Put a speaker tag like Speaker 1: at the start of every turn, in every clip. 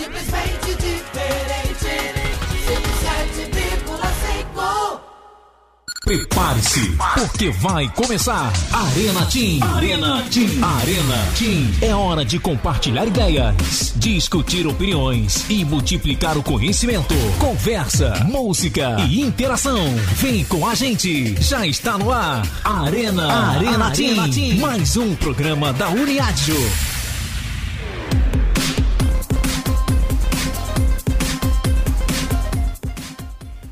Speaker 1: simplesmente diferente. 107,5
Speaker 2: Prepare-se, porque vai começar Arena Team. Arena Team. Arena Team. É hora de compartilhar ideias, discutir opiniões e multiplicar o conhecimento. Conversa, música e interação. Vem com a gente. Já está no ar. Arena, Arena, Arena Team. Team. Mais um programa da Uniádio.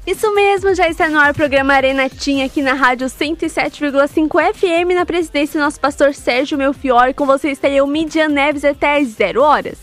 Speaker 3: Isso mesmo, já está no ar o programa Arena Tinha aqui na rádio 107,5 FM, na presidência do nosso pastor Sérgio Melfior, e com você está eu, Midian Neves, até às 0 horas.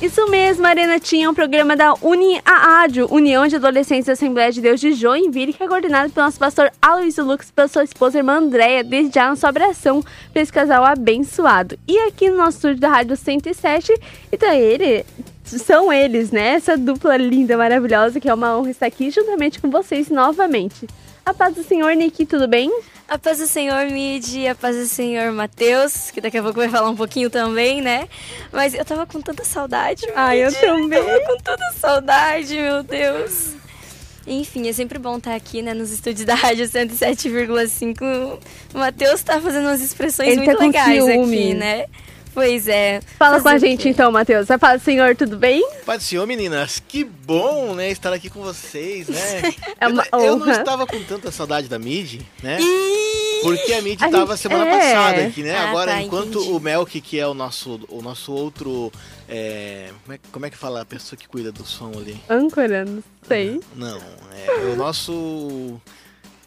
Speaker 3: Isso mesmo, Arena Tinha é um programa da UniAádio, União de Adolescentes da Assembleia de Deus de Joinville, que é coordenado pelo nosso pastor Aloysio Lux e pela sua esposa irmã Andréia, desde já nossa oração para esse casal abençoado. E aqui no nosso estúdio da Rádio 107, então ele, são eles, né? Essa dupla linda, maravilhosa, que é uma honra estar aqui juntamente com vocês novamente. A paz do Senhor, Niki, tudo bem?
Speaker 4: A paz do Senhor, Mid, a paz do Senhor, Matheus, que daqui a pouco vai falar um pouquinho também, né? Mas eu tava com tanta saudade,
Speaker 3: Ai, eu também.
Speaker 4: Eu tava com tanta saudade, meu Deus. Enfim, é sempre bom estar aqui, né, nos estúdios da Rádio 107,5. O Matheus tá fazendo umas expressões
Speaker 3: Ele
Speaker 4: muito
Speaker 3: tá
Speaker 4: legais
Speaker 3: ciúme.
Speaker 4: aqui, né? Pois é.
Speaker 3: Fala
Speaker 4: Fazer
Speaker 3: com a gente então, Matheus. A paz do Senhor, tudo bem?
Speaker 5: Pai do Senhor, meninas, que bom, né, estar aqui com vocês, né?
Speaker 3: É uma
Speaker 5: eu, eu não
Speaker 3: honra.
Speaker 5: estava com tanta saudade da Mid, né? Porque a Mid estava
Speaker 3: gente-
Speaker 5: semana
Speaker 3: é.
Speaker 5: passada aqui, né?
Speaker 4: Ah,
Speaker 5: Agora,
Speaker 4: tá,
Speaker 5: enquanto
Speaker 4: entendi.
Speaker 5: o Melk, que é o nosso, o nosso outro. é, como, é, como é que fala a pessoa que cuida do som ali?
Speaker 3: Âncora, não sei.
Speaker 5: Não, é o nosso.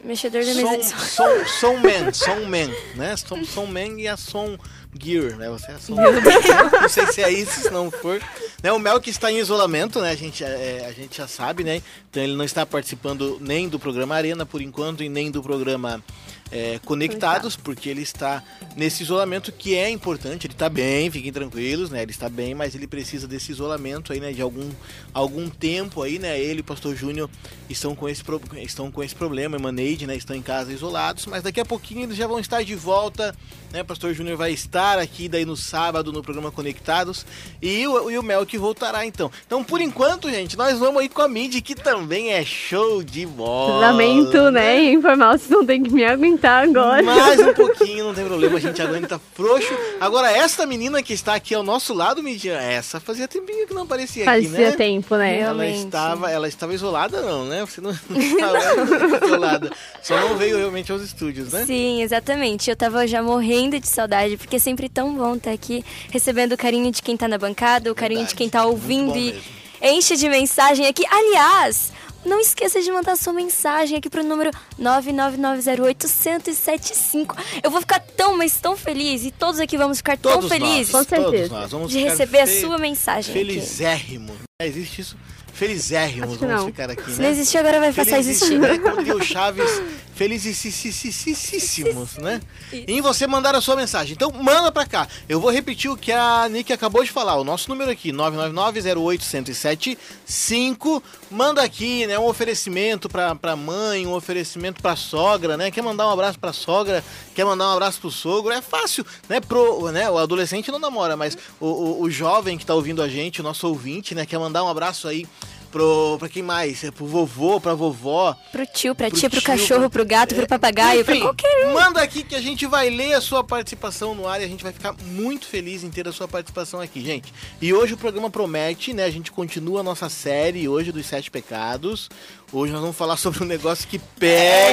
Speaker 4: Mexedor de som.
Speaker 5: som, som man, som man, né? Som, som man e a som gear, né? Você é som Não sei se é isso, se não for. Né? O Mel que está em isolamento, né? A gente, é, a gente já sabe, né? Então ele não está participando nem do programa Arena por enquanto e nem do programa é, Conectados, porque ele está nesse isolamento que é importante. Ele está bem, fiquem tranquilos, né? Ele está bem, mas ele precisa desse isolamento aí, né? De algum, algum tempo aí, né? Ele e o Pastor Júnior estão com esse, estão com esse problema, Emaneide, né? Estão em casa isolados, mas daqui a pouquinho eles já vão estar de volta, né? O Pastor Júnior vai estar aqui daí no sábado no programa Conectados e o, e o Mel que voltará então. Então, por enquanto, gente, nós vamos aí com a Mid, que também é show de bola.
Speaker 3: Lamento, né? Informar, vocês não tem que me aguentar agora.
Speaker 5: Mais um pouquinho, não tem problema, a gente aguenta frouxo. Agora, essa menina que está aqui ao nosso lado, Midian, essa fazia tempinho que não aparecia aqui,
Speaker 3: Fazia
Speaker 5: né?
Speaker 3: tempo, né?
Speaker 5: Ela
Speaker 4: Realmente.
Speaker 5: estava, ela estava isolada, não, né? Você não estava isolada. Só não veio realmente aos estúdios, né?
Speaker 4: Sim, exatamente. Eu tava já morrendo de saudade, porque é sempre tão bom estar aqui recebendo o carinho de quem tá na bancada, o carinho de
Speaker 5: Verdade,
Speaker 4: quem tá ouvindo e
Speaker 5: mesmo.
Speaker 4: enche de mensagem aqui. Aliás, não esqueça de mandar sua mensagem aqui pro número 99908-1075. Eu vou ficar tão, mas tão feliz e todos aqui vamos ficar tão
Speaker 5: Todos
Speaker 4: felizes
Speaker 5: nós,
Speaker 3: Com certeza.
Speaker 5: todos nós vamos
Speaker 4: de receber a sua mensagem aqui.
Speaker 5: Felizérrimos. É, existe isso? Felizérrimos vamos ficar aqui,
Speaker 4: Se não
Speaker 5: né?
Speaker 4: existir, agora vai passar a existir.
Speaker 5: Né? O Chaves, felicíssimos, né? E em você mandar a sua mensagem. Então manda pra cá. Eu vou repetir o que a Nick acabou de falar. O nosso número aqui, 999-08-1075. Manda aqui, né? Um oferecimento pra, pra mãe, um oferecimento pra sogra, né? Quer mandar um abraço pra sogra, quer mandar um abraço pro sogro. É fácil, né? Pro, né? O adolescente não namora, mas o, o, o jovem que tá ouvindo a gente, o nosso ouvinte, né? Quer mandar um abraço aí pro, pra quem mais? É pro vovô, pra vovó.
Speaker 4: Pro tio, pra
Speaker 5: Pro
Speaker 4: tia, pro
Speaker 5: tio,
Speaker 4: cachorro,
Speaker 5: pro-
Speaker 4: pro gato, pro papagaio, pra
Speaker 5: Enfim,
Speaker 4: qualquer um.
Speaker 5: Manda aqui que a gente vai ler a sua participação no ar e a gente vai ficar muito feliz em ter a sua participação aqui, gente. E hoje o programa promete, né? A gente continua a nossa série hoje dos Sete Pecados. Hoje nós vamos falar sobre um negócio que pega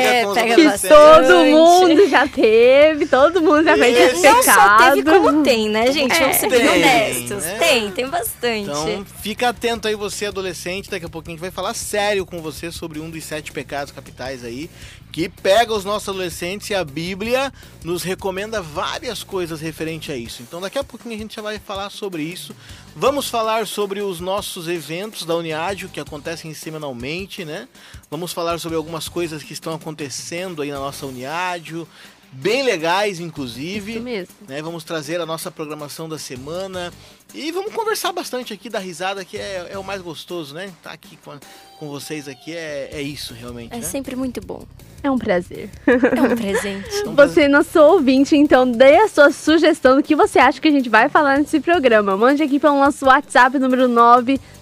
Speaker 4: É,
Speaker 5: com os
Speaker 4: pega
Speaker 3: Que
Speaker 4: bastante.
Speaker 3: todo mundo já teve, todo mundo já fez esse
Speaker 5: Esse
Speaker 4: Não só
Speaker 3: pecado.
Speaker 4: teve como tem, né, gente?
Speaker 3: É.
Speaker 4: Vamos ser bem
Speaker 5: Tem,
Speaker 4: honestos.
Speaker 5: né?
Speaker 4: Tem, tem bastante.
Speaker 5: Então, fica atento aí você, adolescente. Daqui a pouquinho a gente vai falar sério com você sobre um dos sete pecados capitais aí, que pega os nossos adolescentes e a Bíblia nos recomenda várias coisas referente a isso. Então daqui a pouquinho a gente já vai falar sobre isso. Vamos falar sobre os nossos eventos da Uniádio que acontecem semanalmente, né? Vamos falar sobre algumas coisas que estão acontecendo aí na nossa Uniádio, bem legais inclusive.
Speaker 3: Isso mesmo.
Speaker 5: Né? Vamos trazer a nossa programação da semana, e vamos conversar bastante aqui da risada, que é, é o mais gostoso, né? Tá aqui com, a, com vocês aqui é, é isso, realmente.
Speaker 4: É
Speaker 5: né?
Speaker 4: sempre muito bom.
Speaker 3: É um prazer.
Speaker 4: É um presente.
Speaker 5: É
Speaker 3: você, nosso ouvinte, então dê a sua sugestão do que você acha que a gente vai falar nesse programa. Mande aqui para o nosso WhatsApp número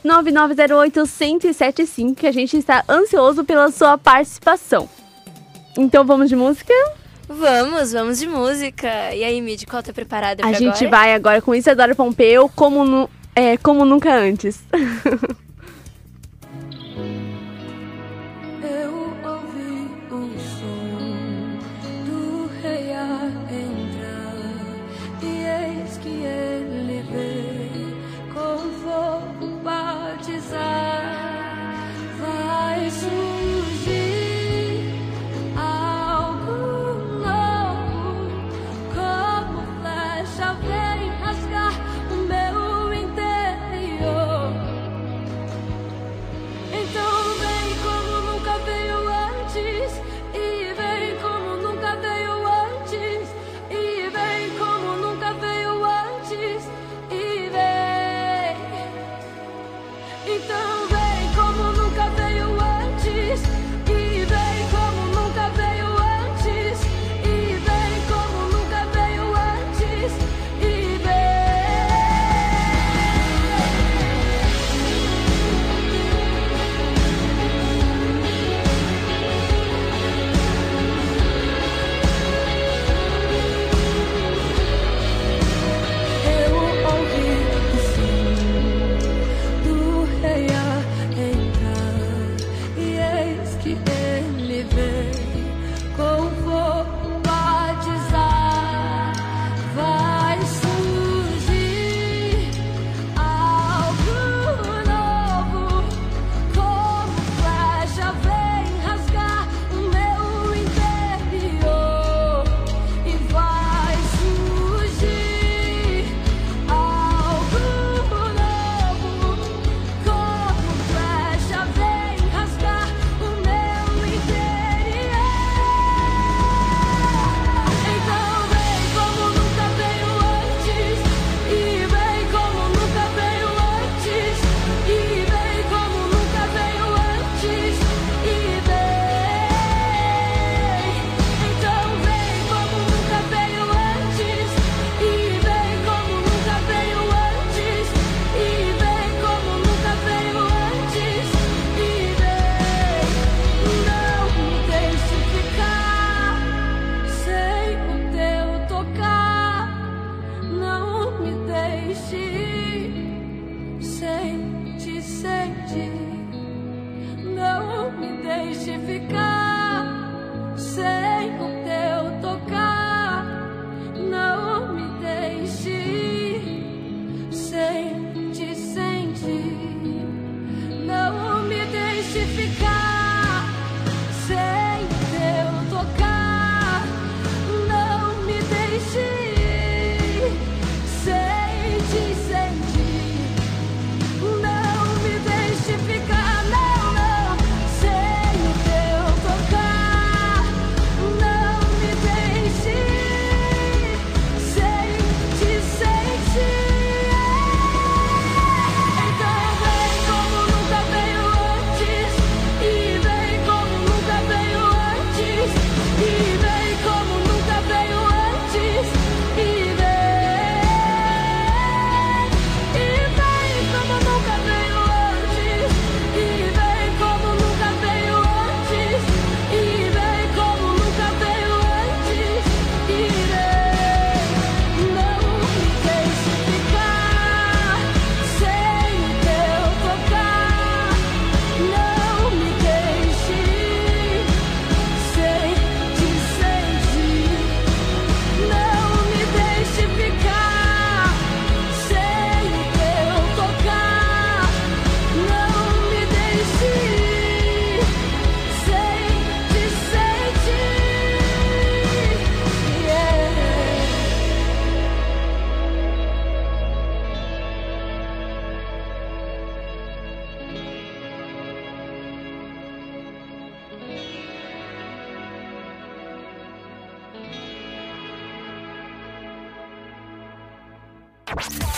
Speaker 3: 99908-1075, que a gente está ansioso pela sua participação. Então vamos de música?
Speaker 4: Vamos, vamos de música. E aí, Mid, qual tá preparada pra A
Speaker 3: gente
Speaker 4: agora?
Speaker 3: vai agora com Isadora Pompeu, como, nu é, como nunca antes.
Speaker 6: que ele veio com fogo batizar.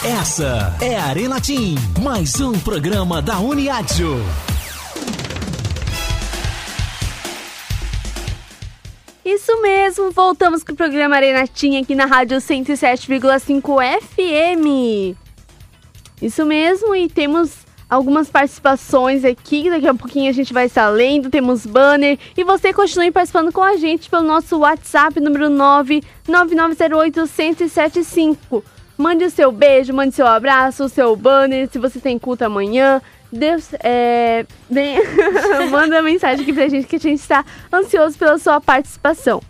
Speaker 2: Essa é a Arena Team, mais um programa da Uniadio.
Speaker 3: Isso mesmo, voltamos com o programa Arena Team aqui na Rádio 107,5 FM. Isso mesmo, e temos algumas participações aqui, daqui a pouquinho a gente vai estar lendo, temos banner, e você continue participando com a gente pelo nosso WhatsApp número 99908-1075. Mande o seu beijo, mande seu abraço, o seu banner, se você tem culto amanhã. Deus, é, bem, manda mensagem aqui pra gente que a gente está ansioso pela sua participação.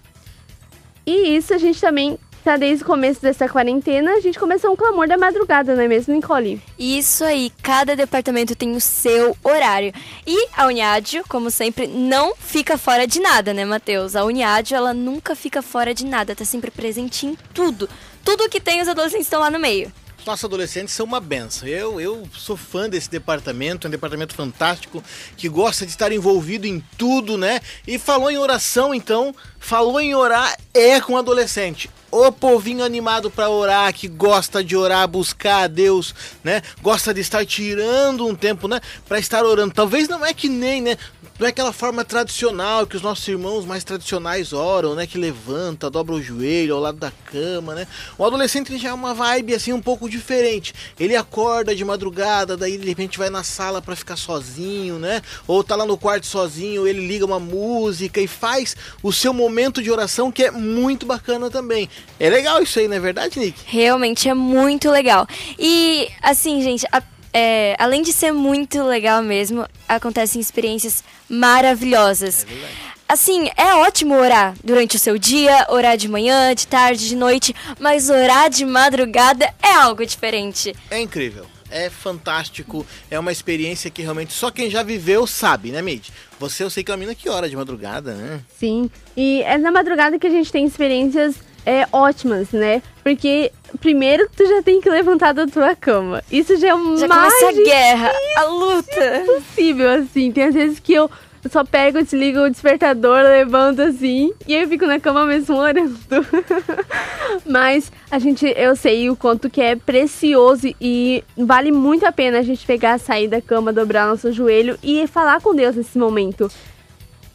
Speaker 3: E isso a gente também tá desde o começo dessa quarentena, a gente começou um clamor da madrugada, não é mesmo, Nicole?
Speaker 4: Isso aí, cada departamento tem o seu horário. E a Uniádio, como sempre, não fica fora de nada, né, Matheus? A Uniádio, ela nunca fica fora de nada, tá sempre presente em tudo. Tudo que tem, os adolescentes estão lá no meio.
Speaker 5: Os nossos adolescentes são uma benção. Eu, eu sou fã desse departamento, é um departamento fantástico, que gosta de estar envolvido em tudo, né? E falou em oração, então, falou em orar é com adolescente. O povinho animado para orar, que gosta de orar, buscar a Deus, né? Gosta de estar tirando um tempo, né? Para estar orando. Talvez não é que nem, né? Não é aquela forma tradicional que os nossos irmãos mais tradicionais oram, né? Que levanta, dobra o joelho ao lado da cama, né? O adolescente já é uma vibe assim um pouco diferente. Ele acorda de madrugada, daí de repente vai na sala para ficar sozinho, né? Ou tá lá no quarto sozinho, ele liga uma música e faz o seu momento de oração que é muito bacana também. É legal isso aí, não é verdade, Nick?
Speaker 4: Realmente é muito legal. E, assim, gente, a- é, além de ser muito legal mesmo, acontecem experiências maravilhosas. Assim, é ótimo orar durante o seu dia, orar de manhã, de tarde, de noite, mas orar de madrugada é algo diferente.
Speaker 5: É incrível. É fantástico, é uma experiência que realmente só quem já viveu sabe, né, Mid? Você eu sei que é uma mina que ora de madrugada, né?
Speaker 3: Sim, e é na madrugada que a gente tem experiências é, ótimas, né? Porque primeiro tu já tem que levantar da tua cama. Isso já é o
Speaker 4: Já
Speaker 3: mais
Speaker 4: começa a guerra, a luta.
Speaker 3: possível, assim. Tem às vezes que eu só pego, desligo o despertador, levanto assim, e aí eu fico na cama mesmo orando. Mas a gente, eu sei o quanto que é precioso e vale muito a pena a gente pegar, sair da cama, dobrar nosso joelho e falar com Deus nesse momento.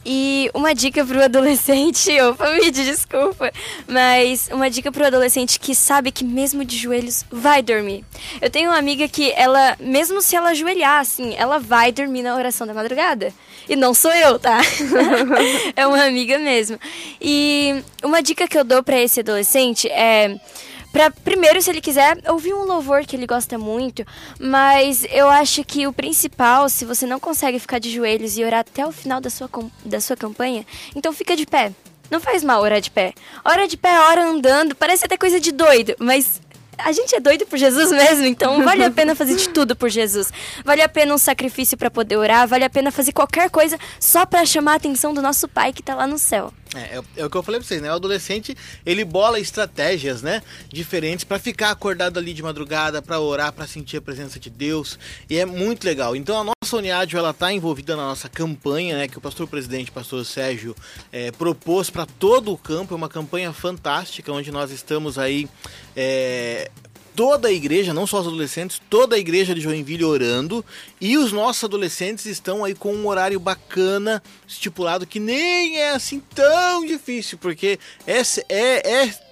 Speaker 4: E uma dica pro adolescente, opa, me desculpa, mas uma dica pro adolescente que sabe que mesmo de joelhos vai dormir. Eu tenho uma amiga que ela, mesmo se ela ajoelhar assim, ela vai dormir na oração da madrugada. E não sou eu, tá? é uma amiga mesmo. E uma dica que eu dou pra esse adolescente é Pra, primeiro, se ele quiser, ouvir um louvor que ele gosta muito, mas eu acho que o principal, se você não consegue ficar de joelhos e orar até o final da sua, da sua campanha, então fica de pé. Não faz mal orar de pé. Ora de pé, ora andando, parece até coisa de doido, mas a gente é doido por Jesus mesmo, então vale a pena fazer de tudo por Jesus. Vale a pena um sacrifício pra poder orar, vale a pena fazer qualquer coisa só pra chamar a atenção do nosso Pai que tá lá no céu.
Speaker 5: É, é, é o que eu falei pra vocês, né? O adolescente, ele bola estratégias, né? Diferentes pra ficar acordado ali de madrugada, pra orar, pra sentir a presença de Deus. E é muito legal. Então a nossa Uniádio, ela tá envolvida na nossa campanha, né? Que o pastor presidente, pastor Sérgio, é, propôs pra todo o campo. É uma campanha fantástica, onde nós estamos aí... é, toda a igreja, não só os adolescentes, toda a igreja de Joinville orando. E os nossos adolescentes estão aí com um horário bacana, estipulado, que nem é assim tão difícil, porque é, é, é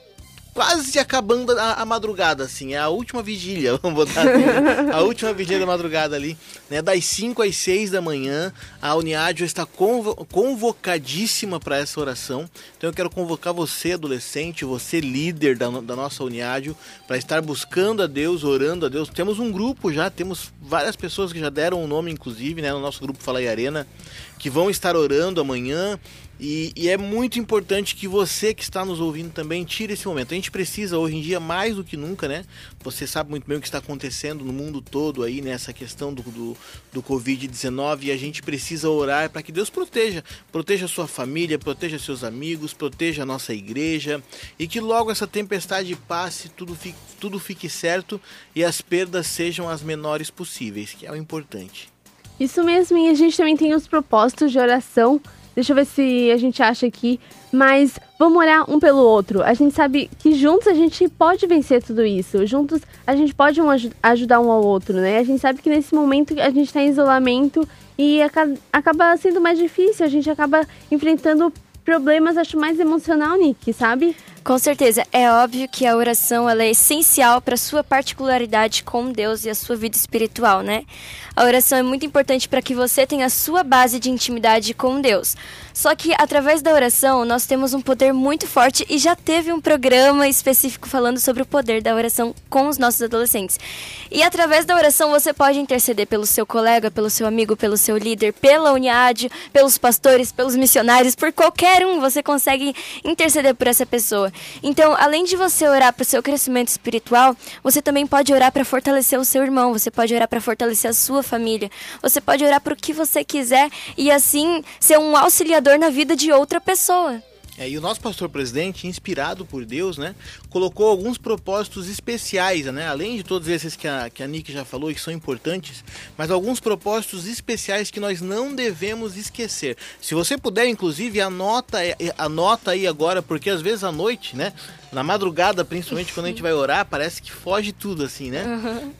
Speaker 5: quase acabando a, a madrugada, assim. É a última vigília, vamos botar assim, A última vigília da madrugada ali, né? Das 5 às 6 da manhã, a Uniádio está convo convocadíssima para essa oração. Então eu quero convocar você, adolescente, você, líder da, da nossa Uniádio, para estar buscando a Deus, orando a Deus. Temos um grupo já, temos várias pessoas que já deram o nome, inclusive, né? No nosso grupo Fala aí Arena, que vão estar orando amanhã. E, e é muito importante que você que está nos ouvindo também tire esse momento. A gente precisa hoje em dia mais do que nunca, né? Você sabe muito bem o que está acontecendo no mundo todo aí, nessa questão do, do, do Covid-19 e a gente precisa orar para que Deus proteja. Proteja sua família, proteja seus amigos, proteja a nossa igreja e que logo essa tempestade passe, tudo fique, tudo fique certo e as perdas sejam as menores possíveis, que é o importante.
Speaker 3: Isso mesmo, e a gente também tem os propósitos de oração Deixa eu ver se a gente acha aqui. Mas vamos orar um pelo outro. A gente sabe que juntos a gente pode vencer tudo isso. Juntos a gente pode um aju- ajudar um ao outro, né? A gente sabe que nesse momento a gente tá em isolamento e aca- acaba sendo mais difícil. A gente acaba enfrentando problemas, acho mais emocional, Nick, sabe?
Speaker 4: Com certeza, é óbvio que a oração ela é essencial para sua particularidade com Deus e a sua vida espiritual, né? A oração é muito importante para que você tenha a sua base de intimidade com Deus. Só que através da oração nós temos um poder muito forte e já teve um programa específico falando sobre o poder da oração com os nossos adolescentes. E através da oração você pode interceder pelo seu colega, pelo seu amigo, pelo seu líder, pela Uniad, pelos pastores, pelos missionários, por qualquer um você consegue interceder por essa pessoa. Então, além de você orar para o seu crescimento espiritual, você também pode orar para fortalecer o seu irmão, você pode orar para fortalecer a sua família, você pode orar para o que você quiser e assim ser um auxiliador na vida de outra pessoa.
Speaker 5: É, e o nosso pastor presidente, inspirado por Deus, né, colocou alguns propósitos especiais, né, além de todos esses que a, que a Nick já falou e que são importantes, mas alguns propósitos especiais que nós não devemos esquecer. Se você puder, inclusive, anota, é, é, anota aí agora, porque às vezes à noite, né, na madrugada, principalmente quando a gente vai orar, parece que foge tudo, assim, né?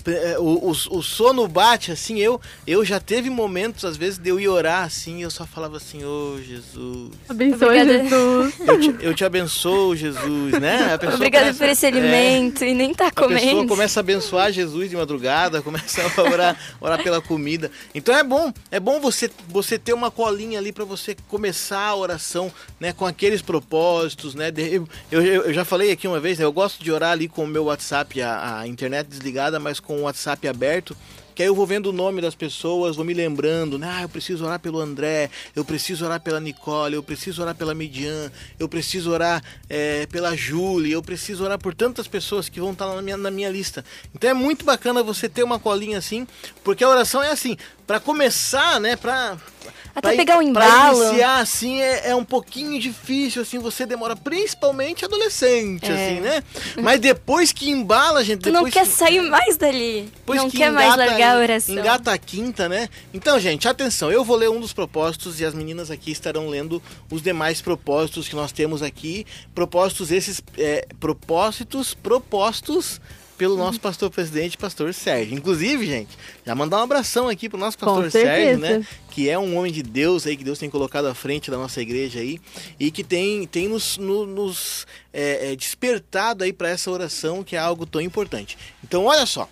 Speaker 5: É, O, o, o sono bate, assim, eu, eu já teve momentos, às vezes, de eu ir orar, assim, e eu só falava assim, ô Jesus,
Speaker 3: Abençoe
Speaker 4: Obrigada.
Speaker 3: Jesus.
Speaker 5: Eu te, eu te abençoo, Jesus, né?
Speaker 4: Obrigada por esse
Speaker 5: é,
Speaker 4: alimento e nem tá
Speaker 5: a pessoa
Speaker 4: comendo.
Speaker 5: começa a abençoar Jesus de madrugada, começa a orar, orar pela comida. Então é bom, é bom você, você ter uma colinha ali para você começar a oração, né, com aqueles propósitos, né? Eu, eu, eu já falei aqui uma vez, né, eu gosto de orar ali com o meu WhatsApp, a, a internet desligada, mas com o WhatsApp aberto. Que aí eu vou vendo o nome das pessoas, vou me lembrando, né? Ah, eu preciso orar pelo André, eu preciso orar pela Nicole, eu preciso orar pela Midian, eu preciso orar eh, pela Julie, eu preciso orar por tantas pessoas que vão estar na minha, na minha lista. Então é muito bacana você ter uma colinha assim, porque a oração é assim, para começar, né? Pra,
Speaker 4: Até
Speaker 5: pra-
Speaker 4: pegar o
Speaker 5: pra
Speaker 4: embalo.
Speaker 5: iniciar assim é, é um pouquinho difícil, assim, você demora, principalmente adolescente,
Speaker 4: É.
Speaker 5: assim, né? Mas depois que embala, gente,
Speaker 4: Tu não quer
Speaker 5: que-
Speaker 4: sair mais dali.
Speaker 5: depois
Speaker 4: não
Speaker 5: que
Speaker 4: quer mais
Speaker 5: engata-
Speaker 4: largar a oração.
Speaker 5: Engata a quinta, né? Então, gente, atenção, eu vou ler um dos propósitos e as meninas aqui estarão lendo os demais propósitos que nós temos aqui. Propósitos esses, é, propósitos propostos pelo nosso pastor presidente, pastor Sérgio. Inclusive, gente, já mandar um abração aqui pro nosso pastor Sérgio, né? Que é um homem de Deus aí, que Deus tem colocado à frente da nossa igreja aí, e que tem, tem nos, no- nos é, é, despertado aí para essa oração, que é algo tão importante. Então, olha só.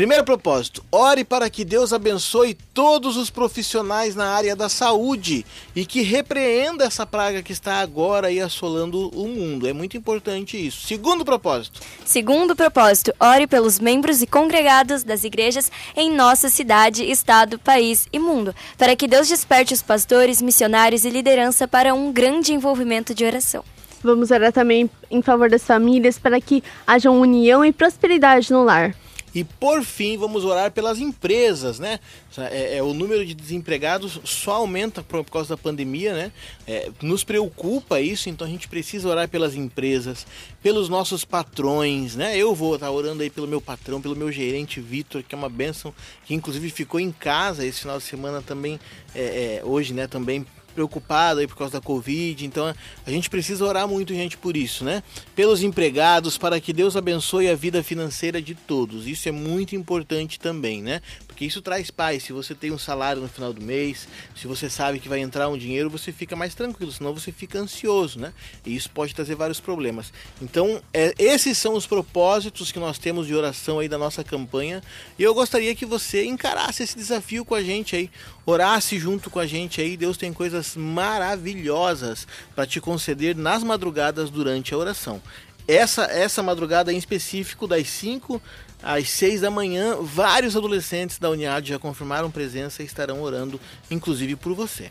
Speaker 5: Primeiro propósito, ore para que Deus abençoe todos os profissionais na área da saúde e que repreenda essa praga que está agora aí assolando o mundo. É muito importante isso. Segundo propósito,
Speaker 4: Segundo propósito, ore pelos membros e congregados das igrejas em nossa cidade, estado, país e mundo, para que Deus desperte os pastores, missionários e liderança para um grande envolvimento de oração.
Speaker 3: Vamos orar também em favor das famílias para que haja união e prosperidade no lar.
Speaker 5: E por fim, vamos orar pelas empresas, né? É, é, o número de desempregados só aumenta por, por causa da pandemia, né? É, nos preocupa isso, então a gente precisa orar pelas empresas, pelos nossos patrões, né? Eu vou estar orando aí pelo meu patrão, pelo meu gerente Vitor, que é uma bênção, que inclusive ficou em casa esse final de semana também, é, é, hoje, né? Também preocupado aí por causa da Covid, então a gente precisa orar muito, gente, por isso, né? Pelos empregados, para que Deus abençoe a vida financeira de todos. Isso é muito importante também, né? Porque isso traz paz. Se você tem um salário no final do mês, se você sabe que vai entrar um dinheiro, você fica mais tranquilo, senão você fica ansioso, né? E isso pode trazer vários problemas. Então, é, esses são os propósitos que nós temos de oração aí da nossa campanha. E eu gostaria que você encarasse esse desafio com a gente aí, orasse junto com a gente aí. Deus tem coisas maravilhosas para te conceder nas madrugadas durante a oração. Essa, essa madrugada em específico, das 5 às 6 da manhã, vários adolescentes da Uniad já confirmaram presença e estarão orando, inclusive por você.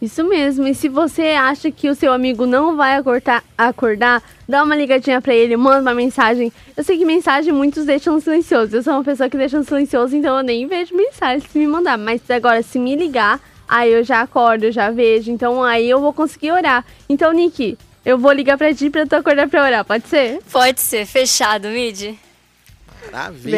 Speaker 3: Isso mesmo. E se você acha que o seu amigo não vai acordar, acordar dá uma ligadinha pra ele, manda uma mensagem. Eu sei que mensagem muitos deixam silencioso. Eu sou uma pessoa que deixa silencioso, então eu nem vejo mensagem se me mandar. Mas agora, se me ligar, aí eu já acordo, eu já vejo. Então aí eu vou conseguir orar. Então, Nick, eu vou ligar pra ti pra tu acordar pra orar, pode ser?
Speaker 4: Pode ser, fechado, Mid.
Speaker 5: Maravilha!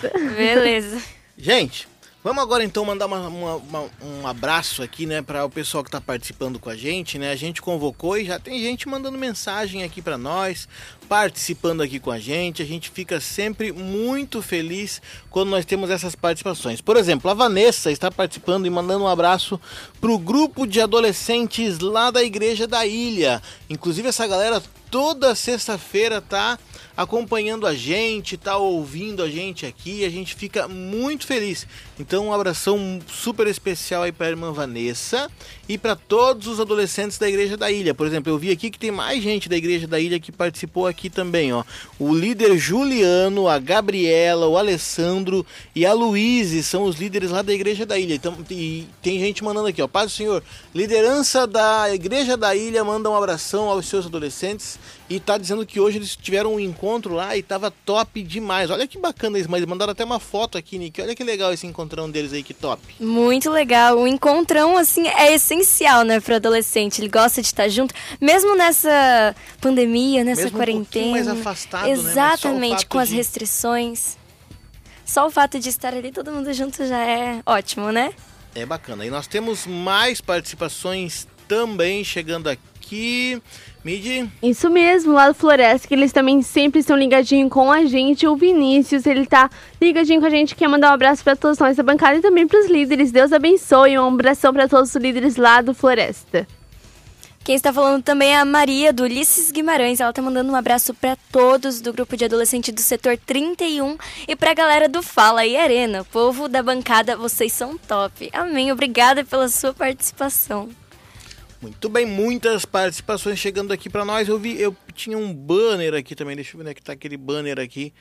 Speaker 3: Beleza.
Speaker 4: Beleza.
Speaker 5: Gente, Vamos agora então mandar uma- uma- uma- um abraço aqui, né, para o pessoal que está participando com a gente, né? A gente convocou e já tem gente mandando mensagem aqui para nós, participando aqui com a gente. A gente fica sempre muito feliz quando nós temos essas participações. Por exemplo, a Vanessa está participando e mandando um abraço para o grupo de adolescentes lá da Igreja da Ilha. Inclusive essa galera toda sexta-feira tá acompanhando a gente, tá ouvindo a gente aqui, a gente fica muito feliz. Então um abração super especial aí para a irmã Vanessa e para todos os adolescentes da Igreja da Ilha. Por exemplo, eu vi aqui que tem mais gente da Igreja da Ilha que participou aqui também, ó. O líder Juliano, a Gabriela, o Alessandro e a Luíse são os líderes lá da Igreja da Ilha. Então, e tem gente mandando aqui, ó. Paz do Senhor, liderança da Igreja da Ilha manda um abração aos seus adolescentes e tá dizendo que hoje eles tiveram um encontro lá e tava top demais. Olha que bacana isso, mas mandaram até uma foto aqui, Nick. Olha que legal esse encontrão deles aí, que top.
Speaker 4: Muito legal. O encontrão, assim, é essencial, né, pro adolescente. Ele gosta de estar junto, mesmo nessa pandemia, nessa
Speaker 5: Mesmo um
Speaker 4: quarentena.
Speaker 5: mais afastado, né,
Speaker 4: Exatamente,
Speaker 5: fato
Speaker 4: com as
Speaker 5: de-
Speaker 4: restrições. Só o fato de estar ali todo mundo junto já é ótimo, né?
Speaker 5: É bacana. E nós temos mais participações também chegando aqui. Midi,
Speaker 3: Isso mesmo, lá do Floresta, que eles também sempre estão ligadinhos com a gente. O Vinícius, ele tá ligadinho com a gente, quer mandar um abraço pra todos nós da bancada e também pros líderes. Deus abençoe, um abração pra todos os líderes lá do Floresta.
Speaker 4: Quem está falando também é a Maria do Ulisses Guimarães. Ela tá mandando um abraço para todos do grupo de adolescente do setor 31 e pra galera do Fala aí Arena. Povo da bancada, vocês são top. Amém. Obrigada pela sua participação.
Speaker 5: Muito bem, muitas participações chegando aqui pra nós. Eu vi, eu tinha um banner aqui também, deixa eu ver onde é que tá aquele banner aqui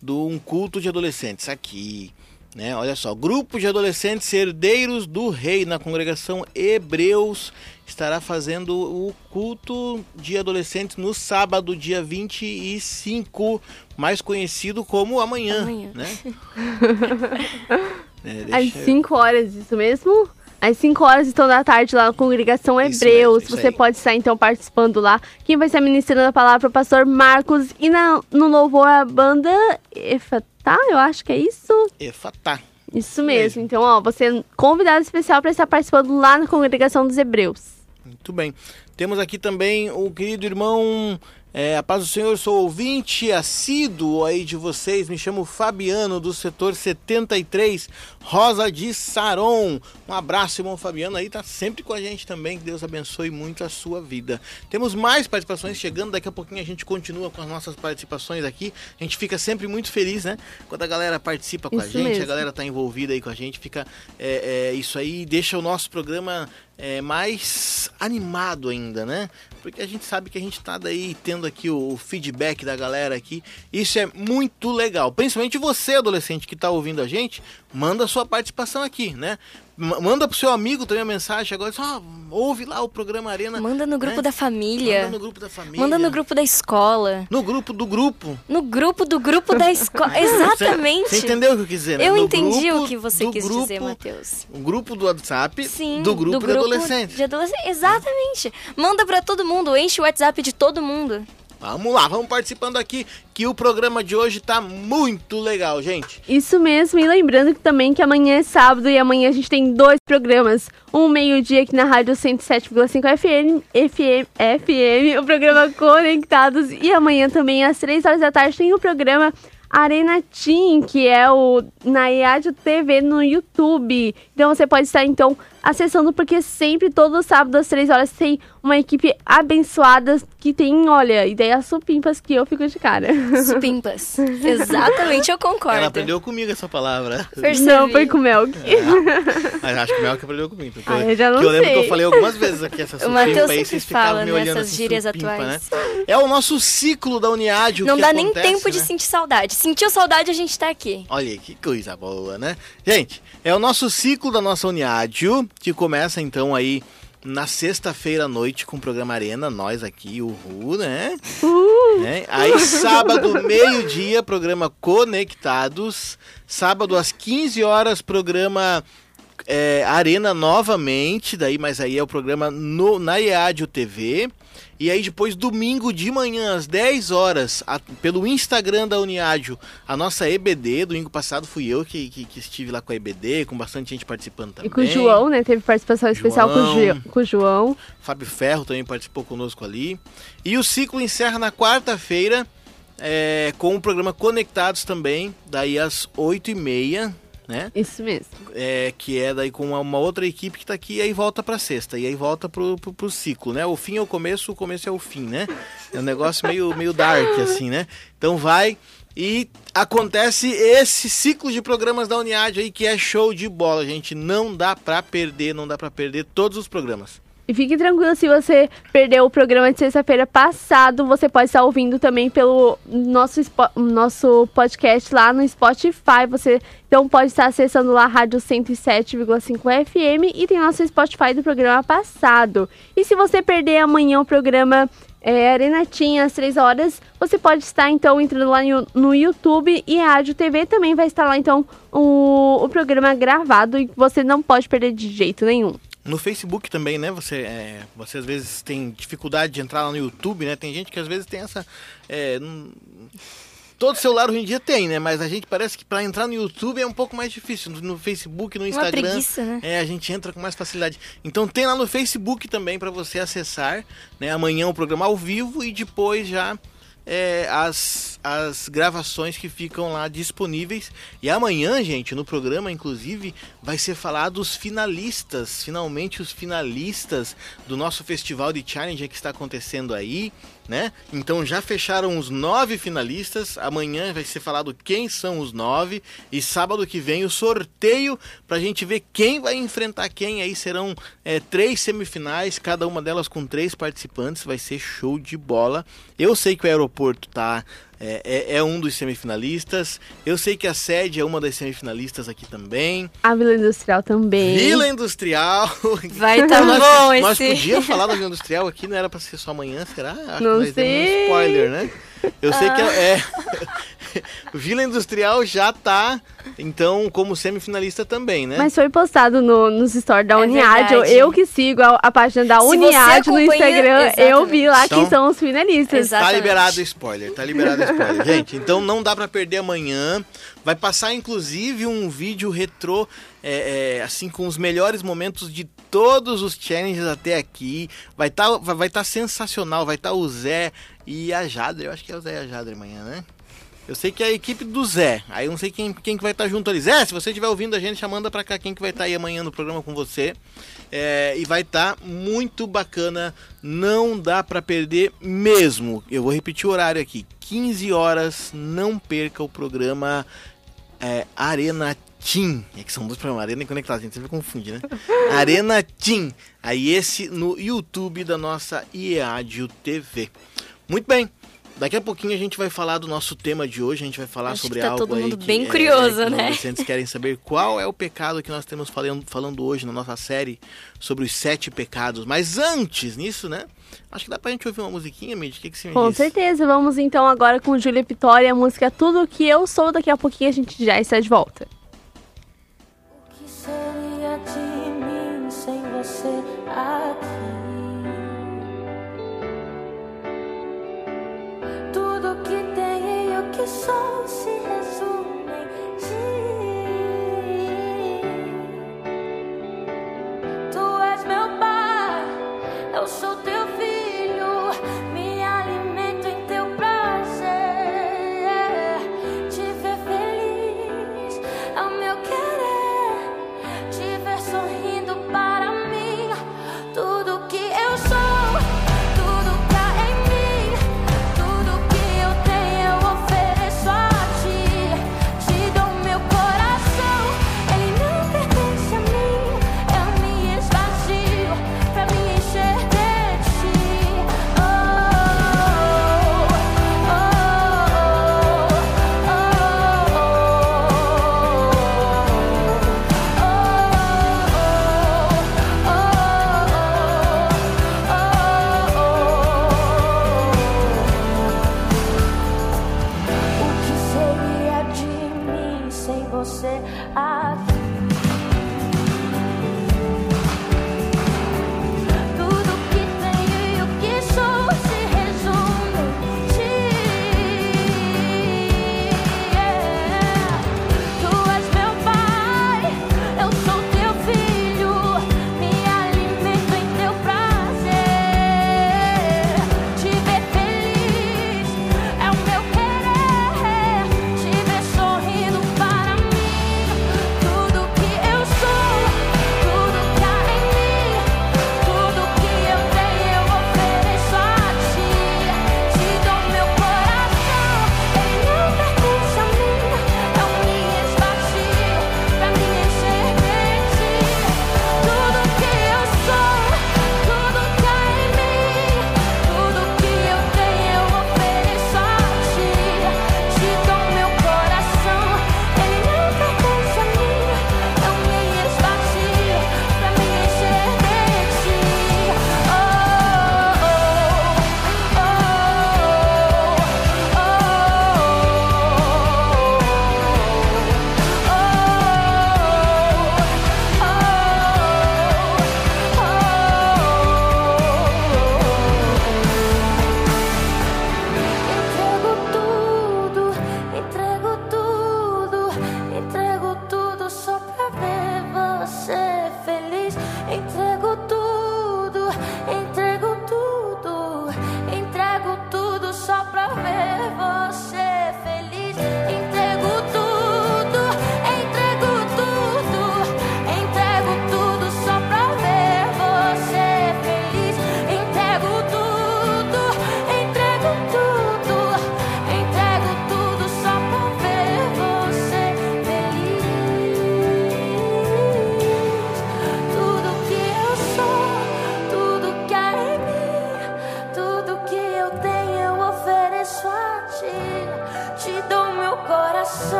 Speaker 5: do um culto de adolescentes aqui, né? Olha só, grupo de adolescentes herdeiros do rei na congregação Hebreus estará fazendo o culto de adolescentes no sábado, dia 25, mais conhecido como amanhã,
Speaker 4: Amanhã.
Speaker 5: né? É,
Speaker 3: Às
Speaker 5: deixa eu-
Speaker 3: 5 horas, isso mesmo? Às 5 horas então da tarde lá na congregação Hebreus.
Speaker 5: mesmo,
Speaker 3: Você pode estar então participando lá. Quem vai estar ministrando a palavra é o pastor Marcos. E na, no louvor a banda Efatá, eu acho que é isso.
Speaker 5: Efatá.
Speaker 3: Isso mesmo. Então, ó, você é convidado especial para estar participando lá na congregação dos Hebreus.
Speaker 5: Muito bem. Temos aqui também o querido irmão, é, a paz do Senhor, sou ouvinte assíduo aí de vocês. Me chamo Fabiano, do setor 73, Rosa de Saron. Um abraço, irmão Fabiano, aí tá sempre com a gente também. Que Deus abençoe muito a sua vida. Temos mais participações chegando, daqui a pouquinho a gente continua com as nossas participações aqui. A gente fica sempre muito feliz, né? Quando a galera participa com a
Speaker 3: Isso
Speaker 5: gente, a
Speaker 3: mesmo.
Speaker 5: galera tá envolvida aí com a gente, fica é, é, isso aí deixa o nosso programa é, mais animado ainda, né? Porque a gente sabe que a gente tá daí tendo aqui o, o feedback da galera aqui. Isso é muito legal. Principalmente você, adolescente, que tá ouvindo a gente, manda sua participação aqui, né? Manda pro seu amigo também a mensagem agora, só ouve lá o programa Arena.
Speaker 4: Manda no grupo
Speaker 5: né?
Speaker 4: da família.
Speaker 5: Manda no grupo da família.
Speaker 4: Manda no grupo da escola.
Speaker 5: No grupo do grupo.
Speaker 4: No grupo do grupo da escola. Exatamente.
Speaker 5: Você entendeu o que eu quis dizer, né?
Speaker 4: Eu
Speaker 5: No
Speaker 4: entendi
Speaker 5: grupo
Speaker 4: o que você
Speaker 5: do
Speaker 4: quis
Speaker 5: grupo-
Speaker 4: dizer, Matheus.
Speaker 5: O grupo do WhatsApp
Speaker 4: Sim,
Speaker 5: do grupo, de adolescentes.
Speaker 4: de adolescente. Exatamente. Manda pra todo mundo, enche o WhatsApp de todo mundo.
Speaker 5: Vamos lá, vamos participando aqui, que o programa de hoje tá muito legal, gente.
Speaker 3: Isso mesmo, e lembrando que também que amanhã é sábado e amanhã a gente tem dois programas. Um meio-dia aqui na Rádio 107,5 FM, FM, FM, o programa Conectados. E amanhã também, às 3 horas da tarde, tem o programa Arena Team, que é o na IAD TV no YouTube. Então você pode estar então acessando, porque sempre, todo sábado, às 3 horas, tem uma equipe abençoada que tem, olha, ideias supimpas que eu fico de cara.
Speaker 4: Supimpas. Exatamente, eu concordo.
Speaker 5: Ela aprendeu comigo essa palavra.
Speaker 4: Percebi.
Speaker 3: Não, foi com o Melk.
Speaker 5: Mas acho que o Mel que aprendeu comigo. Porque
Speaker 3: Ah, eu já não
Speaker 5: que eu lembro que eu falei algumas vezes aqui essa
Speaker 4: O
Speaker 5: supimpa
Speaker 4: Matheus
Speaker 5: aí,
Speaker 4: sempre fala nessas
Speaker 5: assim,
Speaker 4: gírias
Speaker 5: supimpa,
Speaker 4: atuais.
Speaker 5: Né? É o nosso ciclo da Uniad, o
Speaker 4: Não dá nem
Speaker 5: acontece,
Speaker 4: tempo de
Speaker 5: né?
Speaker 4: sentir saudade. Sentiu saudade, a gente tá aqui.
Speaker 5: Olha aí, que coisa boa, né? Gente, é o nosso ciclo da nossa Uniádio, que começa então aí na sexta-feira à noite com o programa Arena, nós aqui, o Ru, né? Né? Aí sábado, meio-dia, programa Conectados. Sábado às 15 horas, programa é, Arena novamente, daí, mas aí é o programa no, na IADIO TV. E aí depois, domingo de manhã, às 10 horas, a- pelo Instagram da Uniádio, a nossa EBD, domingo passado fui eu que, que, que estive lá com a EBD, com bastante gente participando também.
Speaker 3: E com o João, né? Teve participação especial com o,
Speaker 5: João.
Speaker 3: Com o João.
Speaker 5: Fábio Ferro também participou conosco ali. E o ciclo encerra na quarta-feira é, com o programa Conectados também, daí às 8h30, né?
Speaker 3: Isso mesmo.
Speaker 5: É, que é daí com uma, uma outra equipe que tá aqui e aí volta pra sexta. E aí volta pro, pro, pro ciclo, né? O fim é o começo, o começo é o fim, né? É um negócio meio, meio dark, assim, né? Então vai e acontece esse ciclo de programas da Uniad aí que é show de bola, gente. Não dá pra perder, não dá pra perder todos os programas.
Speaker 3: E fique tranquilo, se você perdeu o programa de sexta-feira passado, você pode estar ouvindo também pelo nosso, nosso podcast lá no Spotify. Você então pode estar acessando lá a Rádio 107,5 FM e tem nosso Spotify do programa passado. E se você perder amanhã o programa é, Arena Tinha às 3 horas, você pode estar então entrando lá no, no YouTube e a Rádio TV também vai estar lá então o, o programa gravado e você não pode perder de jeito nenhum.
Speaker 5: No Facebook também, né? Você, é, você às vezes tem dificuldade de entrar lá no YouTube, né? Tem gente que às vezes tem essa. é, não- Todo celular hoje em dia tem, né? Mas a gente parece que para entrar no YouTube é um pouco mais difícil. No, Facebook, no
Speaker 4: Uma
Speaker 5: Instagram.
Speaker 4: preguiça, né?
Speaker 5: É, a gente entra com mais facilidade. Então tem lá no Facebook também para você acessar, né? Amanhã o programa ao vivo e depois já é, as, as gravações que ficam lá disponíveis. E amanhã, gente, no programa, inclusive, vai ser falado os finalistas, finalmente os finalistas do nosso festival de Challenger que está acontecendo aí, né? Então já fecharam os nove finalistas. Amanhã vai ser falado quem são os nove. E sábado que vem o sorteio pra gente ver quem vai enfrentar quem. Aí serão é, três semifinais, cada uma delas com três participantes. Vai ser show de bola. Eu sei que o aeroporto tá. É, é- é um dos semifinalistas. Eu sei que a sede é uma das semifinalistas aqui também.
Speaker 3: A Vila Industrial também.
Speaker 5: Vila Industrial.
Speaker 4: Vai tá
Speaker 5: nós,
Speaker 4: bom
Speaker 5: nós
Speaker 4: esse.
Speaker 5: podíamos falar da Vila Industrial aqui, não era pra ser só amanhã, será? Acho
Speaker 3: Não
Speaker 5: que nós demos
Speaker 3: sei.
Speaker 5: um spoiler, né? Eu sei que é. é. Vila Industrial já tá, então, como semifinalista também, né?
Speaker 3: Mas foi postado no, nos stories da
Speaker 4: É
Speaker 3: Uniad. Eu,
Speaker 4: verdade.
Speaker 3: eu que sigo a, a página da Uniad no Instagram, eu vi lá
Speaker 5: Então-
Speaker 3: quem são os finalistas.
Speaker 5: Tá
Speaker 4: Exatamente.
Speaker 5: liberado o spoiler, tá liberado o spoiler. Gente, então não dá pra perder amanhã. Vai passar, inclusive, um vídeo retrô, é, é, assim, com os melhores momentos de todos os challenges até aqui. Vai estar vai, vai tá sensacional, vai estar o Zé e a Jadre. Eu acho que é o Zé e a Jadre amanhã, né? Eu sei que é a equipe do Zé. Aí eu não sei quem, quem que vai estar junto ali. Zé, se você estiver ouvindo a gente, já manda pra cá quem que vai estar aí amanhã no programa com você. É, e vai estar muito bacana. Não dá pra perder mesmo. Eu vou repetir o horário aqui. 15 horas, não perca o programa é, Arena Team. É que são dois programas, Arena e Conectado, a gente sempre confunde, né? Arena Team. Aí esse no YouTube da nossa IEADIO TV. Muito bem. Daqui a pouquinho a gente vai falar do nosso tema de hoje. A gente vai falar
Speaker 4: Acho
Speaker 5: sobre
Speaker 4: que tá
Speaker 5: algo
Speaker 4: todo
Speaker 5: aí
Speaker 4: mundo
Speaker 5: que,
Speaker 4: bem
Speaker 5: é,
Speaker 4: curioso,
Speaker 5: que os
Speaker 4: né?
Speaker 5: adolescentes querem saber qual é o pecado que nós temos falando, falando hoje na nossa série sobre os sete pecados. Mas antes nisso, né? Acho que dá pra gente ouvir uma musiquinha, Mid? O que, que você me
Speaker 3: Com
Speaker 5: diz?
Speaker 3: certeza. Vamos então agora com Júlia Vitória, a música Tudo Que Eu Sou. Daqui a pouquinho a gente já está de volta.
Speaker 6: O que seria de mim sem você aqui? Que tenho e o que sou se resume em ti. Tu és meu pai, eu sou teu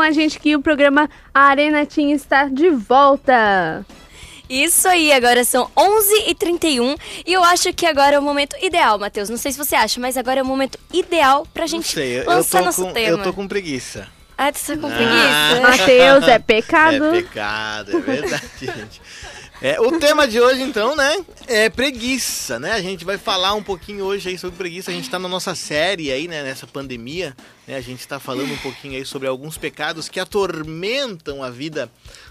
Speaker 3: com a gente que o programa Arena Team está de volta.
Speaker 4: Isso aí, agora são 11h31 e eu acho que agora é o momento ideal, Matheus. Não sei se você acha, mas agora é o momento ideal pra
Speaker 5: Não
Speaker 4: gente
Speaker 5: sei, eu, eu
Speaker 4: lançar
Speaker 5: tô
Speaker 4: nosso
Speaker 5: com,
Speaker 4: tema.
Speaker 5: eu tô com preguiça.
Speaker 4: Ah, tu tá com
Speaker 5: Ah.
Speaker 4: preguiça?
Speaker 3: Matheus, é pecado.
Speaker 5: É pecado, é verdade, gente. É, o tema de hoje, então, né, é preguiça, né? A gente vai falar um pouquinho hoje aí sobre preguiça. A gente tá na nossa série aí, né, nessa pandemia, né? A gente tá falando um pouquinho aí sobre alguns pecados que atormentam a vida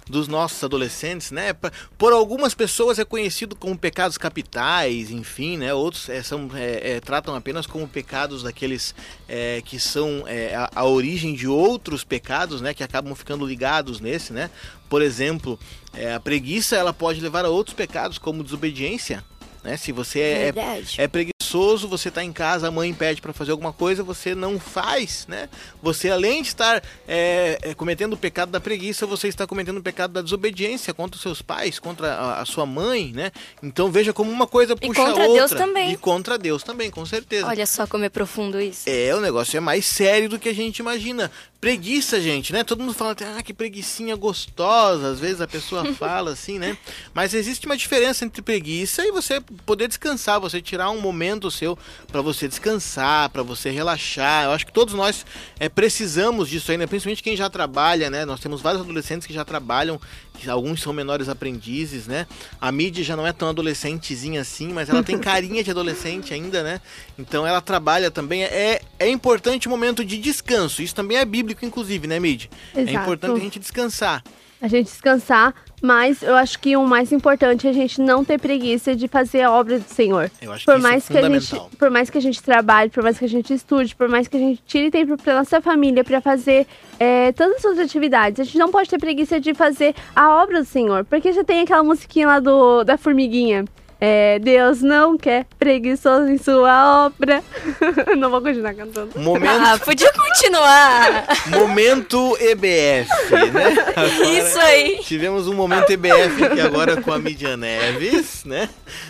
Speaker 5: dos nossos adolescentes, né? Por algumas pessoas é conhecido como pecados capitais, enfim, né? Outros é, são, é, é, tratam apenas como pecados daqueles é, que são é, a, a origem de outros pecados, né? Que acabam ficando ligados nesse, né? Por exemplo, é, a preguiça ela pode levar a outros pecados como desobediência, né? Se você é, é é preguiçoso, você tá em casa, a mãe pede para fazer alguma coisa, você não faz, né? Você além de estar é, é, cometendo o pecado da preguiça, você está cometendo o pecado da desobediência contra os seus pais, contra a, a sua mãe, né? Então veja como uma coisa
Speaker 4: E
Speaker 5: puxa a
Speaker 4: contra
Speaker 5: outra.
Speaker 4: Deus também.
Speaker 5: E contra Deus também, com certeza.
Speaker 4: Olha só como é profundo isso.
Speaker 5: É, o negócio é mais sério do que a gente imagina. Preguiça, gente, né? Todo mundo fala, ah, que preguiçinha gostosa. Às vezes a pessoa fala assim, né? Mas existe uma diferença entre preguiça e você poder descansar, você tirar um momento seu para você descansar, para você relaxar. Eu acho que todos nós é, precisamos disso aí, né? Principalmente quem já trabalha, né? Nós temos vários adolescentes que já trabalham, que alguns são menores aprendizes, né? A mídia já não é tão adolescentezinha assim, mas ela tem carinha de adolescente ainda, né? Então ela trabalha também. É, é importante o momento de descanso. Isso também é bíblico, inclusive, né, Mid? É
Speaker 3: Exato.
Speaker 5: importante a gente descansar.
Speaker 3: A gente descansar, mas eu acho que o mais importante é a gente não ter preguiça de fazer a obra do Senhor.
Speaker 5: Eu acho
Speaker 3: Por
Speaker 5: que
Speaker 3: mais
Speaker 5: isso é
Speaker 3: que a gente, por mais que a gente trabalhe, por mais que a gente estude, por mais que a gente tire tempo pra nossa família pra fazer é, todas as suas atividades, a gente não pode ter preguiça de fazer a obra do Senhor, porque já tem aquela musiquinha lá do da formiguinha. É, Deus não quer preguiçoso em sua obra. não vou continuar cantando.
Speaker 5: Momento,
Speaker 4: Ah, podia continuar.
Speaker 5: momento EBF, né? Agora
Speaker 4: Isso aí.
Speaker 5: Tivemos um momento EBF aqui agora com a Midian Neves, né?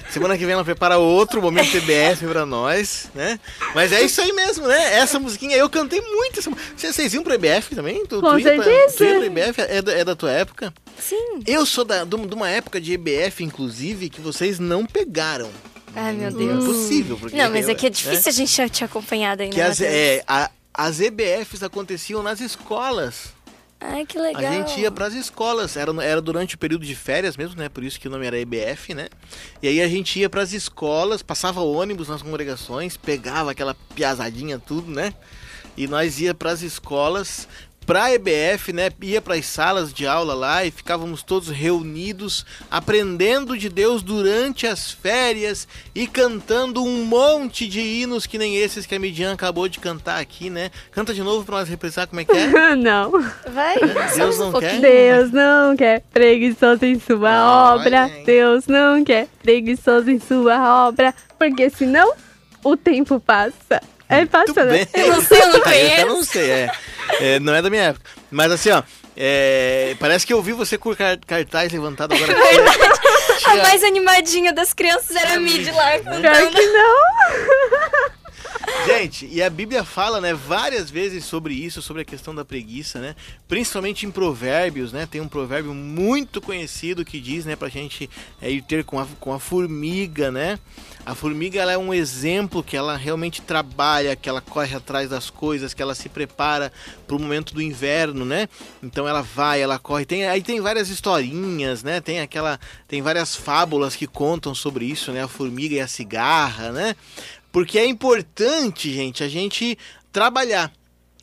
Speaker 5: Semana que vem ela prepara outro momento EBF pra nós, né? Mas é isso aí mesmo, né? Essa musiquinha, eu cantei muito. Vocês iam pro EBF também? Tu,
Speaker 3: Com
Speaker 5: tu pra-
Speaker 3: certeza.
Speaker 5: Tu ia pro EBF? É da, é da tua época?
Speaker 4: Sim.
Speaker 5: Eu sou da, de uma época de EBF, inclusive, que vocês não pegaram.
Speaker 4: Ai, meu
Speaker 5: É
Speaker 4: Deus.
Speaker 5: impossível. Porque
Speaker 4: Não, mas é que é
Speaker 5: né?
Speaker 4: difícil a gente te acompanhar daí,
Speaker 5: Que
Speaker 4: né,
Speaker 5: as, é, a- as EBFs aconteciam nas escolas.
Speaker 4: Ai, que legal.
Speaker 5: A gente ia pras escolas, era, era durante o período de férias mesmo, né? Por isso que o nome era EBF, né? E aí a gente ia pras escolas, passava ônibus nas congregações, pegava aquela piazadinha tudo, né? E nós ia pras escolas, pra EBF, né? Ia pras salas de aula lá e ficávamos todos reunidos, aprendendo de Deus durante as férias e cantando um monte de hinos que nem esses que a Midian acabou de cantar aqui, né? Canta de novo pra nós representar como é que é.
Speaker 3: não.
Speaker 4: Vai,
Speaker 5: Deus não quer?
Speaker 3: Deus não quer preguiçoso em sua
Speaker 5: Olha,
Speaker 3: obra. Deus não quer preguiçoso em sua obra. Porque senão o tempo passa. É, passa, né?
Speaker 5: bem.
Speaker 4: Eu não sei, eu não
Speaker 5: Eu
Speaker 4: conheço.
Speaker 5: não sei, é. É, Não é da minha época. Mas assim, ó. é, parece que eu vi você com cartaz levantado agora.
Speaker 4: A mais animadinha das crianças era a Mid lá
Speaker 3: Pior que não.
Speaker 5: Gente, e a Bíblia fala, né, várias vezes sobre isso, sobre a questão da preguiça, né? Principalmente em provérbios, né? Tem um provérbio muito conhecido que diz, né, pra gente é, ir ter com a, com a formiga, né? A formiga ela é um exemplo que ela realmente trabalha, que ela corre atrás das coisas, que ela se prepara para o momento do inverno, né? Então ela vai, ela corre. Tem, aí tem várias historinhas, né? Tem aquela, tem várias fábulas que contam sobre isso, né? A formiga e a cigarra, né? Porque é importante, gente, a gente trabalhar.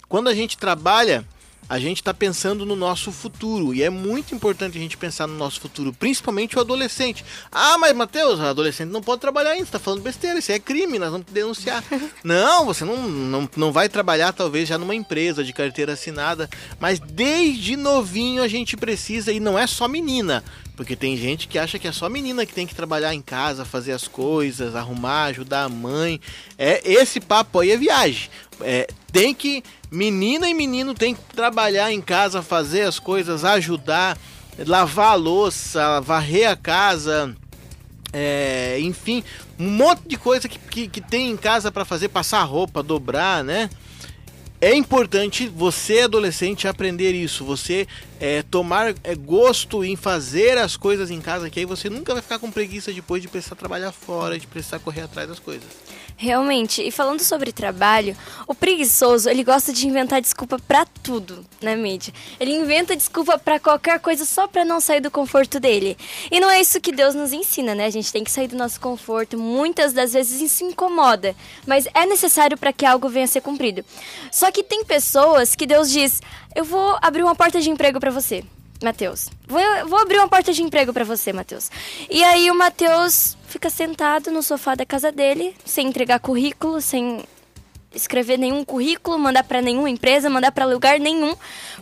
Speaker 5: Quando a gente trabalha, a gente está pensando no nosso futuro. E é muito importante a gente pensar no nosso futuro, principalmente o adolescente. Ah, mas Matheus, o adolescente não pode trabalhar ainda, você tá falando besteira, isso é crime, nós vamos denunciar. não, você não, não, não vai trabalhar talvez já numa empresa de carteira assinada, mas desde novinho a gente precisa, e não é só menina, porque tem gente que acha que é só menina que tem que trabalhar em casa, fazer as coisas, arrumar, ajudar a mãe. É esse papo aí é viagem. É, tem que menina e menino tem que trabalhar em casa, fazer as coisas, ajudar, lavar a louça, varrer a casa, é, enfim, um monte de coisa que, que, que tem em casa para fazer, passar roupa, dobrar, né? É importante você, adolescente, aprender isso. Você é, tomar é, gosto em fazer as coisas em casa, que aí você nunca vai ficar com preguiça depois de precisar trabalhar fora, de precisar correr atrás das coisas.
Speaker 4: Realmente, e falando sobre trabalho, o preguiçoso, ele gosta de inventar desculpa pra tudo, né, mídia? Ele inventa desculpa pra qualquer coisa só pra não sair do conforto dele. E não é isso que Deus nos ensina, né? A gente tem que sair do nosso conforto. Muitas das vezes isso incomoda, mas é necessário para que algo venha a ser cumprido. Só que tem pessoas que Deus diz: "Eu vou abrir uma porta de emprego pra você". Mateus. Vou, vou abrir uma porta de emprego pra você, Mateus. E aí o Mateus fica sentado no sofá da casa dele, sem entregar currículo, sem escrever nenhum currículo, mandar pra nenhuma empresa, mandar pra lugar nenhum.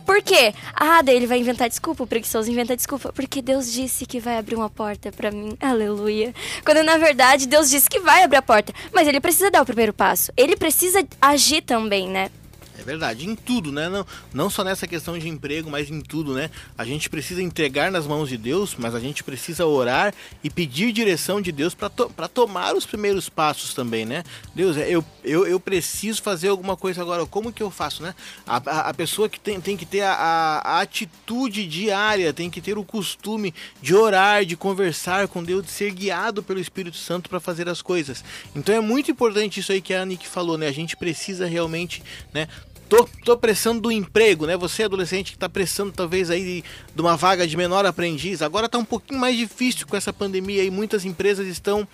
Speaker 4: Por quê? Ah, daí ele vai inventar desculpa, o preguiçoso inventa desculpa, porque Deus disse que vai abrir uma porta pra mim. Aleluia. Quando na verdade Deus disse que vai abrir a porta, mas ele precisa dar o primeiro passo. Ele precisa agir também, né?
Speaker 5: É verdade, em tudo, né? Não, não só nessa questão de emprego, mas em tudo, né? A gente precisa entregar nas mãos de Deus, mas a gente precisa orar e pedir direção de Deus para to tomar os primeiros passos também, né? Deus, eu, eu, eu preciso fazer alguma coisa agora, como que eu faço, né? A, a, a pessoa que tem, tem que ter a, a, a atitude diária, tem que ter o costume de orar, de conversar com Deus, de ser guiado pelo Espírito Santo para fazer as coisas. Então é muito importante isso aí que a Nick falou, né? A gente precisa realmente, né? Tô, tô pressando do emprego, né? Você adolescente que está pressando talvez aí de, uma vaga de menor aprendiz. Agora está um pouquinho mais difícil com essa pandemia e muitas empresas estão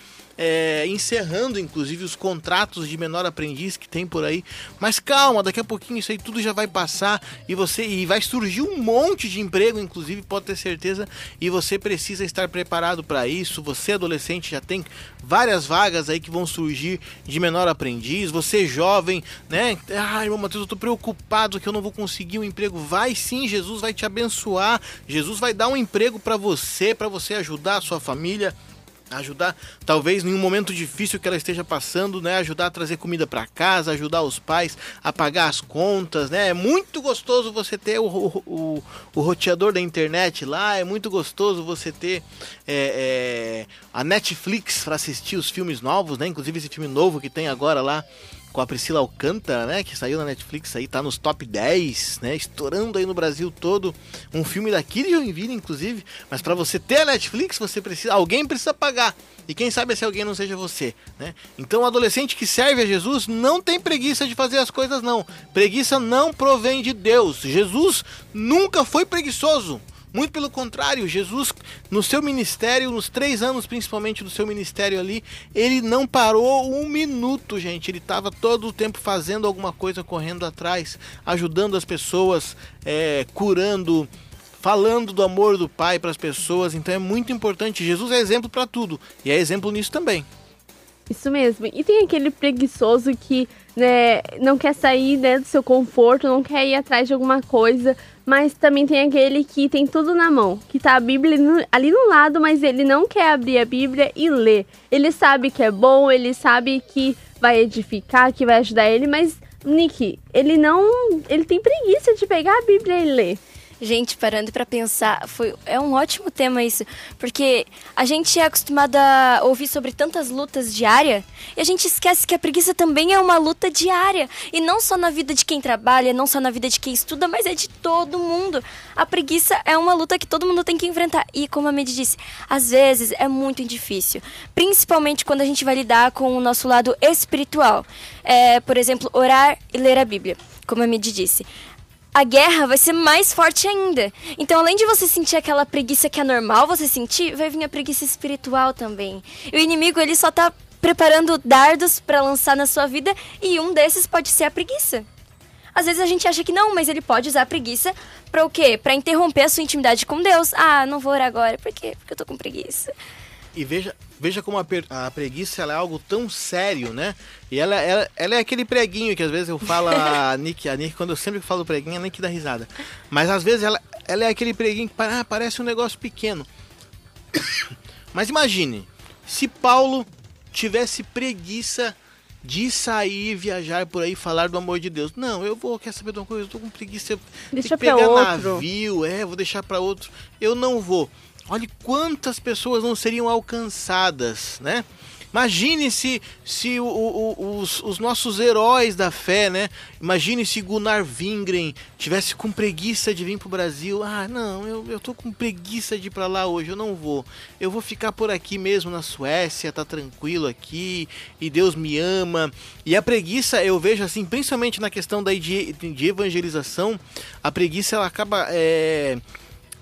Speaker 5: é, encerrando inclusive os contratos de menor aprendiz que tem por aí. Mas calma, daqui a pouquinho isso aí tudo já vai passar e você e vai surgir um monte de emprego, inclusive pode ter certeza, e você precisa estar preparado para isso. Você adolescente já tem várias vagas aí que vão surgir de menor aprendiz. Você jovem, né? Ai, irmão Matheus, eu tô preocupado que eu não vou conseguir um emprego. Vai sim, Jesus vai te abençoar. Jesus vai dar um emprego para você, para você ajudar a sua família ajudar talvez em um momento difícil que ela esteja passando, né, ajudar a trazer comida para casa, ajudar os pais a pagar as contas, né? É muito gostoso você ter o, o, o, roteador da internet lá, é muito gostoso você ter é, é, a Netflix para assistir os filmes novos, né? Inclusive esse filme novo que tem agora lá com a Priscila Alcântara, né, que saiu na Netflix aí, tá nos top 10, né, estourando aí no Brasil todo, um filme daqui de Joinville, inclusive, mas para você ter a Netflix, você precisa, alguém precisa pagar, e quem sabe se alguém não seja você, né? Então o adolescente que serve a Jesus não tem preguiça de fazer as coisas não, preguiça não provém de Deus, Jesus nunca foi preguiçoso, muito pelo contrário, Jesus, no seu ministério, nos três anos principalmente do seu ministério ali, ele não parou um minuto, gente. Ele estava todo o tempo fazendo alguma coisa, correndo atrás, ajudando as pessoas, é, curando, falando do amor do Pai para as pessoas. Então é muito importante. Jesus é exemplo para tudo e é exemplo nisso também.
Speaker 3: Isso mesmo. E tem aquele preguiçoso que né, não quer sair né, do seu conforto, não quer ir atrás de alguma coisa, mas também tem aquele que tem tudo na mão, que tá a Bíblia ali no lado, mas ele não quer abrir a Bíblia e ler. Ele sabe que é bom, ele sabe que vai edificar, que vai ajudar ele, mas Nick, ele não, ele tem preguiça de pegar a Bíblia e ler.
Speaker 4: Gente, parando para pensar, foi, é um ótimo tema isso, porque a gente é acostumado a ouvir sobre tantas lutas diárias e a gente esquece que a preguiça também é uma luta diária. E não só na vida de quem trabalha, não só na vida de quem estuda, mas é de todo mundo. A preguiça é uma luta que todo mundo tem que enfrentar. E como a Medi disse, às vezes é muito difícil, principalmente quando a gente vai lidar com o nosso lado espiritual. É, por exemplo, orar e ler a Bíblia, como a Medi disse a guerra vai ser mais forte ainda. Então, além de você sentir aquela preguiça que é normal você sentir, vai vir a preguiça espiritual também. E o inimigo, ele só tá preparando dardos para lançar na sua vida e um desses pode ser a preguiça. Às vezes a gente acha que não, mas ele pode usar a preguiça para o quê? Para interromper a sua intimidade com Deus. Ah, não vou orar agora. Por quê? Porque eu tô com preguiça.
Speaker 5: E veja, veja como a, a preguiça é algo tão sério, né? E ela, ela, ela é aquele preguinho que às vezes eu falo a Nick, a Nick, quando eu sempre falo preguinho, a Nick dá risada. Mas às vezes ela, ela é aquele preguinho que ah, parece um negócio pequeno. Mas imagine, se Paulo tivesse preguiça de sair, viajar por aí, falar do amor de Deus. Não, eu vou, quer saber de uma coisa? Eu tô com preguiça.
Speaker 3: Deixa
Speaker 5: de pegar
Speaker 3: outro.
Speaker 5: navio, é, vou deixar para outro. Eu não vou. Olhe quantas pessoas não seriam alcançadas, né? Imagine se, se o- o- o- os, os nossos heróis da fé, né? Imagine se Gunnar Wingren tivesse com preguiça de vir pro Brasil. Ah, não, eu, eu tô com preguiça de ir pra lá hoje, eu não vou. Eu vou ficar por aqui mesmo na Suécia, tá tranquilo aqui, e Deus me ama. E a preguiça, eu vejo assim, principalmente na questão da de, de evangelização, a preguiça ela acaba é,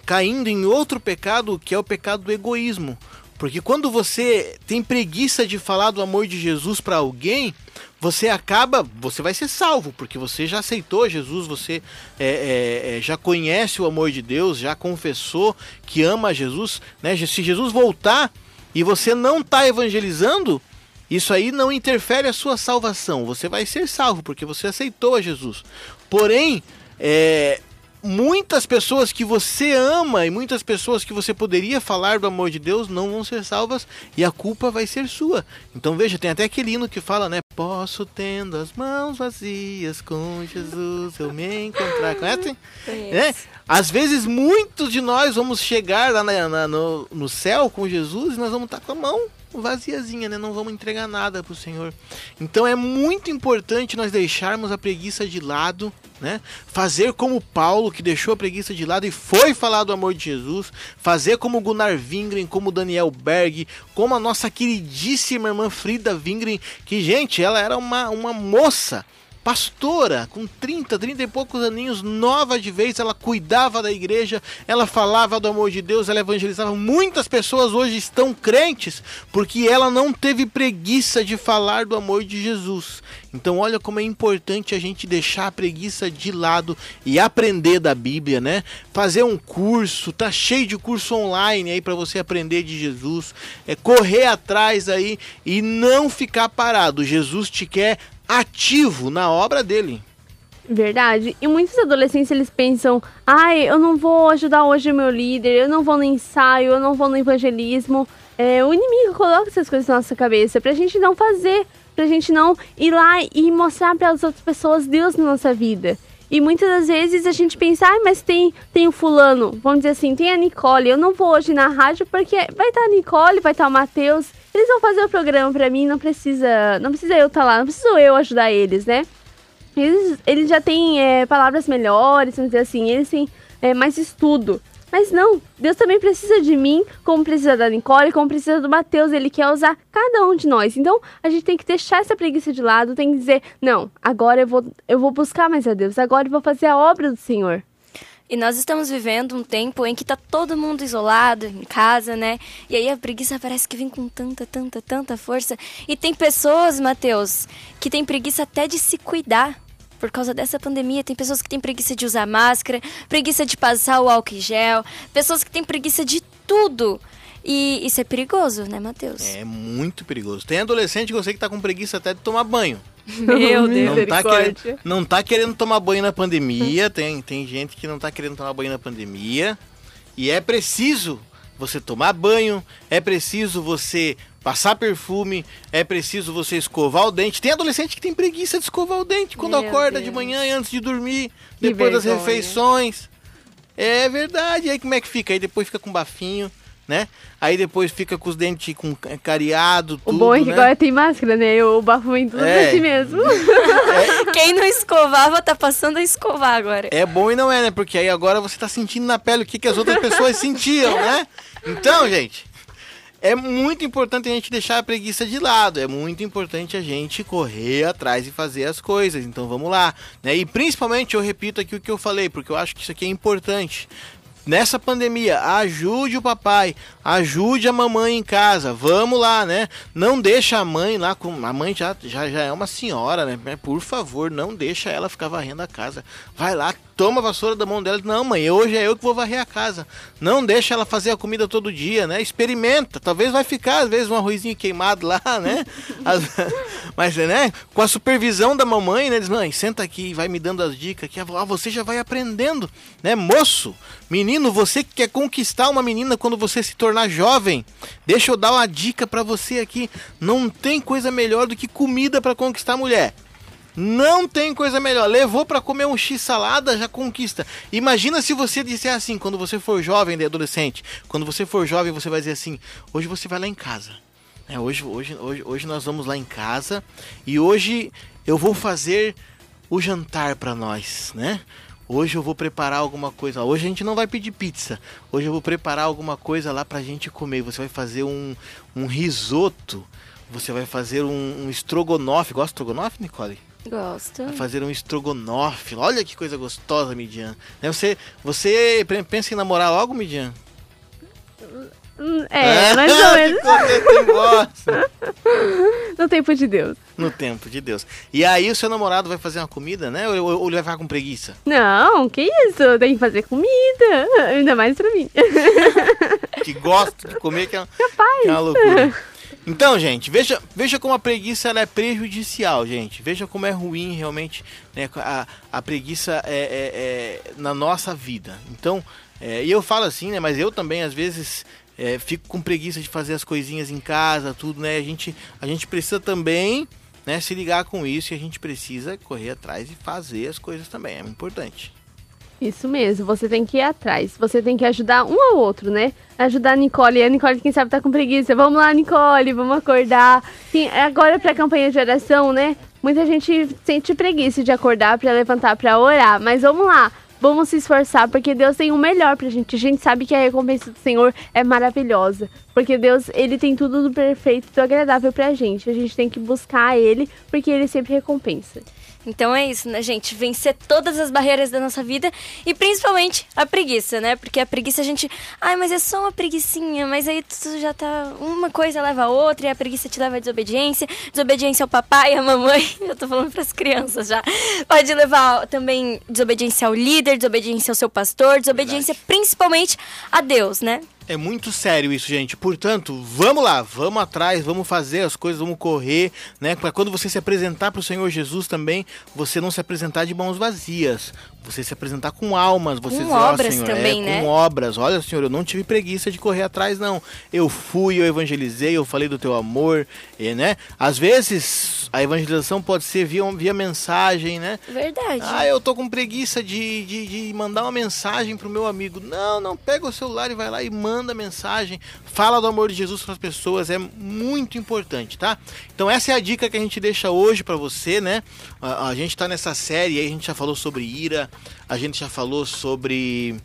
Speaker 5: caindo em outro pecado que é o pecado do egoísmo. Porque quando você tem preguiça de falar do amor de Jesus para alguém, você acaba, você vai ser salvo, porque você já aceitou Jesus, você é, é, é, já conhece o amor de Deus, já confessou que ama Jesus. Né? Se Jesus voltar e você não está evangelizando, isso aí não interfere a sua salvação. Você vai ser salvo, porque você aceitou a Jesus. Porém, é, muitas pessoas que você ama e muitas pessoas que você poderia falar do amor de Deus não vão ser salvas e a culpa vai ser sua. Então veja, tem até aquele hino que fala, né? Posso tendo as mãos vazias com Jesus eu me encontrar. Conhecem? Né? Às vezes muitos de nós vamos chegar lá na- na- no, no céu com Jesus e nós vamos estar com a mão vaziazinha, né? Não vamos entregar nada pro Senhor. Então é muito importante nós deixarmos a preguiça de lado, né? Fazer como Paulo, que deixou a preguiça de lado e foi falar do amor de Jesus. Fazer como Gunnar Wingren, como Daniel Berg, como a nossa queridíssima irmã Frida Wingren, que, gente, ela era uma, uma moça pastora, com 30, 30 e poucos aninhos, nova de vez, ela cuidava da igreja, ela falava do amor de Deus, ela evangelizava. Muitas pessoas hoje estão crentes porque ela não teve preguiça de falar do amor de Jesus. Então, olha como é importante a gente deixar a preguiça de lado e aprender da Bíblia, né? Fazer um curso, tá cheio de curso online aí para você aprender de Jesus, é correr atrás aí e não ficar parado. Jesus te quer ativo na obra dele.
Speaker 3: Verdade. E muitos adolescentes eles pensam: ai, eu não vou ajudar hoje o meu líder, eu não vou no ensaio, eu não vou no evangelismo. É, o inimigo coloca essas coisas na nossa cabeça pra gente não fazer, pra gente não ir lá e mostrar para as outras pessoas Deus na nossa vida. E muitas das vezes a gente pensa, ah, mas tem, tem o fulano, vamos dizer assim, tem a Nicole, eu não vou hoje na rádio porque vai estar a Nicole, vai estar o Matheus, eles vão fazer o programa pra mim, não precisa, não precisa eu estar lá, não preciso eu ajudar eles, né? Eles, eles já têm é, palavras melhores, vamos dizer assim, eles têm é, mais estudo. Mas não, Deus também precisa de mim, como precisa da Nicole, como precisa do Mateus, ele quer usar cada um de nós. Então, a gente tem que deixar essa preguiça de lado, tem que dizer, não, agora eu vou, eu vou buscar mais a Deus, agora eu vou fazer a obra do Senhor.
Speaker 4: E nós estamos vivendo um tempo em que tá todo mundo isolado em casa, né? E aí a preguiça parece que vem com tanta, tanta, tanta força. E tem pessoas, Mateus, que tem preguiça até de se cuidar. Por causa dessa pandemia, tem pessoas que têm preguiça de usar máscara, preguiça de passar o álcool em gel, pessoas que têm preguiça de tudo. E isso é perigoso, né, Mateus?
Speaker 5: É muito perigoso. Tem adolescente que eu sei que tá com preguiça até de tomar banho.
Speaker 4: Meu Deus.
Speaker 5: Não tá, querendo, não tá querendo tomar banho na pandemia. Tem, tem gente que não tá querendo tomar banho na pandemia. E é preciso você tomar banho, é preciso você passar perfume, é preciso você escovar o dente. Tem adolescente que tem preguiça de escovar o dente quando
Speaker 3: Meu
Speaker 5: acorda de
Speaker 3: Deus.
Speaker 5: manhã e antes de dormir,
Speaker 3: Que
Speaker 5: depois das refeições. É verdade. E aí como é que fica? Aí depois fica com bafinho, né? Aí depois fica com os dentes com cariado,
Speaker 3: O
Speaker 5: tudo,
Speaker 3: bom é que
Speaker 5: né?
Speaker 3: agora tem máscara, né? O bafo vem tudo
Speaker 5: É.
Speaker 3: si mesmo.
Speaker 4: Quem não escovava tá passando a escovar agora.
Speaker 5: É bom e não é, né? Porque aí agora você tá sentindo na pele o que, que as outras pessoas sentiam, né? Então, gente, é muito importante a gente deixar a preguiça de lado. É muito importante a gente correr atrás e fazer as coisas. Então vamos lá. Né? E principalmente eu repito aqui o que eu falei, porque eu acho que isso aqui é importante. Nessa pandemia, ajude o papai, ajude a mamãe em casa, vamos lá, né? Não deixa a mãe lá com. A mãe já, já, já é uma senhora, né? Por favor, não deixa ela ficar varrendo a casa. Vai lá, toma a vassoura da mão dela. Não, mãe, hoje é eu que vou varrer a casa. Não deixa ela fazer a comida todo dia, né? Experimenta. Talvez vai ficar, às vezes, um arrozinho queimado lá, né? As- Mas, né? Com a supervisão da mamãe, né? Diz, mãe, senta aqui, vai me dando as dicas que ah, você já vai aprendendo, né? Moço, menino, você que quer conquistar uma menina quando você se tornar jovem, deixa eu dar uma dica pra você aqui. Não tem coisa melhor do que comida pra conquistar mulher. Não tem coisa melhor. Levou pra comer um X salada, já conquista. Imagina se você disser assim, quando você for jovem, de adolescente, quando você for jovem, você vai dizer assim: "Hoje você vai lá em casa. É, hoje, hoje, hoje, hoje nós vamos lá em casa e hoje eu vou fazer o jantar para nós, né? Hoje eu vou preparar alguma coisa. Hoje a gente não vai pedir pizza. Hoje eu vou preparar alguma coisa lá pra gente comer. Você vai fazer um, um risoto. Você vai fazer um, um estrogonofe. Gosta de estrogonofe, Nicole?
Speaker 4: Gosto.
Speaker 5: Vai fazer um estrogonofe. Olha que coisa gostosa, Midian. Né, Você, você pensa em namorar logo, Midian?
Speaker 3: Hum, É, mais ou menos. No tempo de Deus.
Speaker 5: No tempo de Deus. E aí o seu namorado vai fazer uma comida, né? Ou, ou ele vai ficar com preguiça?
Speaker 3: Não, que isso? Tem que fazer comida. Ainda mais pra mim.
Speaker 5: Que gosta de comer, que é,
Speaker 3: Capaz.
Speaker 5: que é uma loucura. Então, gente, veja, veja como a preguiça é prejudicial, gente. Veja como é ruim realmente né, a, a preguiça é, é- é na nossa vida. Então, é, e eu falo assim, né? Mas eu também, às vezes, é, fico com preguiça de fazer as coisinhas em casa, tudo, né? A gente, a gente precisa também né, se ligar com isso e a gente precisa correr atrás e fazer as coisas também. É importante.
Speaker 3: Isso mesmo, você tem que ir atrás. Você tem que ajudar um ao outro, né? Ajudar a Nicole. A Nicole, quem sabe, tá com preguiça. Vamos lá, Nicole, vamos acordar. Sim, agora pra campanha de oração, né? Muita gente sente preguiça de acordar pra levantar pra orar. Mas vamos lá. Vamos se esforçar, porque Deus tem o melhor pra gente. A gente sabe que a recompensa do Senhor é maravilhosa. Porque Deus, Ele tem tudo do perfeito e do agradável pra gente. A gente tem que buscar Ele, porque Ele sempre recompensa.
Speaker 4: Então é isso, né, gente? Vencer todas as barreiras da nossa vida e principalmente a preguiça, né? Porque a preguiça a gente. Ai, mas é só uma preguicinha, mas aí tu já tá. Uma coisa leva a outra e a preguiça te leva à desobediência. Desobediência ao papai, à mamãe. Eu tô falando pras crianças já. Pode levar também desobediência ao líder, desobediência ao seu pastor, desobediência principalmente a Deus, né?
Speaker 5: É muito sério isso, gente. Portanto, vamos lá, vamos atrás, vamos fazer as coisas, vamos correr, né? Para quando você se apresentar para o Senhor Jesus também, você não se apresentar de mãos vazias. Você se apresentar com almas, você
Speaker 4: Com
Speaker 5: dizer,
Speaker 4: obras
Speaker 5: Senhor,
Speaker 4: também,
Speaker 5: é,
Speaker 4: né?
Speaker 5: com obras. Olha, Senhor, eu não tive preguiça de correr atrás, não. Eu fui, eu evangelizei, eu falei do teu amor, e, né? Às vezes a evangelização pode ser via, via mensagem, né?
Speaker 4: Verdade.
Speaker 5: Ah, eu tô com preguiça de, de, de mandar uma mensagem pro meu amigo. Não, não, pega o celular e vai lá e manda mensagem. Fala do amor de Jesus para as pessoas, é muito importante, tá? Então essa é a dica que a gente deixa hoje para você, né? A, a gente tá nessa série aí, a gente já falou sobre ira, a gente já falou sobre...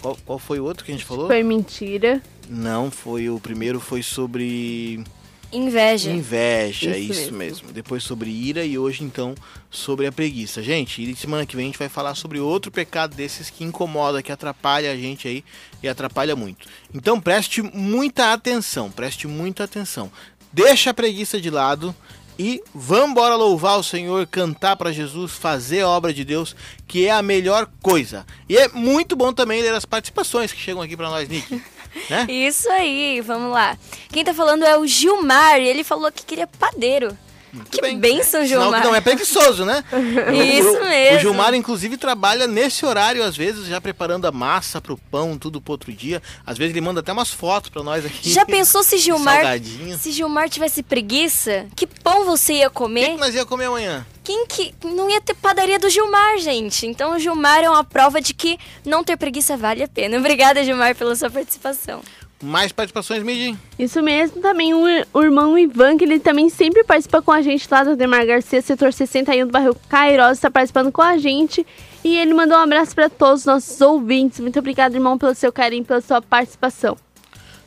Speaker 5: Qual, qual foi o outro que a gente falou?
Speaker 3: Foi mentira.
Speaker 5: Não, foi o primeiro foi sobre
Speaker 4: Inveja.
Speaker 5: Inveja,
Speaker 3: Isso
Speaker 5: isso,
Speaker 3: mesmo.
Speaker 5: mesmo. Depois sobre ira e hoje então sobre a preguiça. Gente, e semana que vem a gente vai falar sobre outro pecado desses que incomoda, que atrapalha a gente aí e atrapalha muito. Então preste muita atenção, preste muita atenção. Deixa a preguiça de lado e vamos embora louvar o Senhor, cantar para Jesus, fazer a obra de Deus, que é a melhor coisa. E é muito bom também ler as participações que chegam aqui para nós, Nick. Né?
Speaker 4: Isso aí, vamos lá. Quem tá falando é o Gilmar, e ele falou que queria padeiro.
Speaker 5: Muito
Speaker 4: que
Speaker 5: bem. Sinal
Speaker 4: Gilmar.
Speaker 5: que não é preguiçoso, né?
Speaker 4: Isso
Speaker 5: o, o-
Speaker 4: mesmo.
Speaker 5: O Gilmar, inclusive, trabalha nesse horário, às vezes, já preparando a massa pro pão, tudo pro outro dia. Às vezes ele manda até umas fotos pra nós aqui.
Speaker 4: Já pensou se Gilmar,
Speaker 5: Salgadinho.
Speaker 4: se Gilmar tivesse preguiça? Que pão você ia
Speaker 5: O que,
Speaker 4: comer?
Speaker 5: que nós ia comer amanhã?
Speaker 4: Quem que não ia ter padaria do Gilmar, gente? Então o Gilmar é uma prova de que não ter preguiça vale a pena. Obrigada, Gilmar, pela sua participação.
Speaker 5: Mais participações, Midi?
Speaker 3: Isso mesmo, também o, o irmão Ivan, que ele também sempre participa com a gente lá do Demar Garcia, setor 61 do bairro Cairós, está participando com a gente. E ele mandou um abraço para todos os nossos ouvintes. Muito obrigado, irmão, pelo seu carinho, pela sua participação.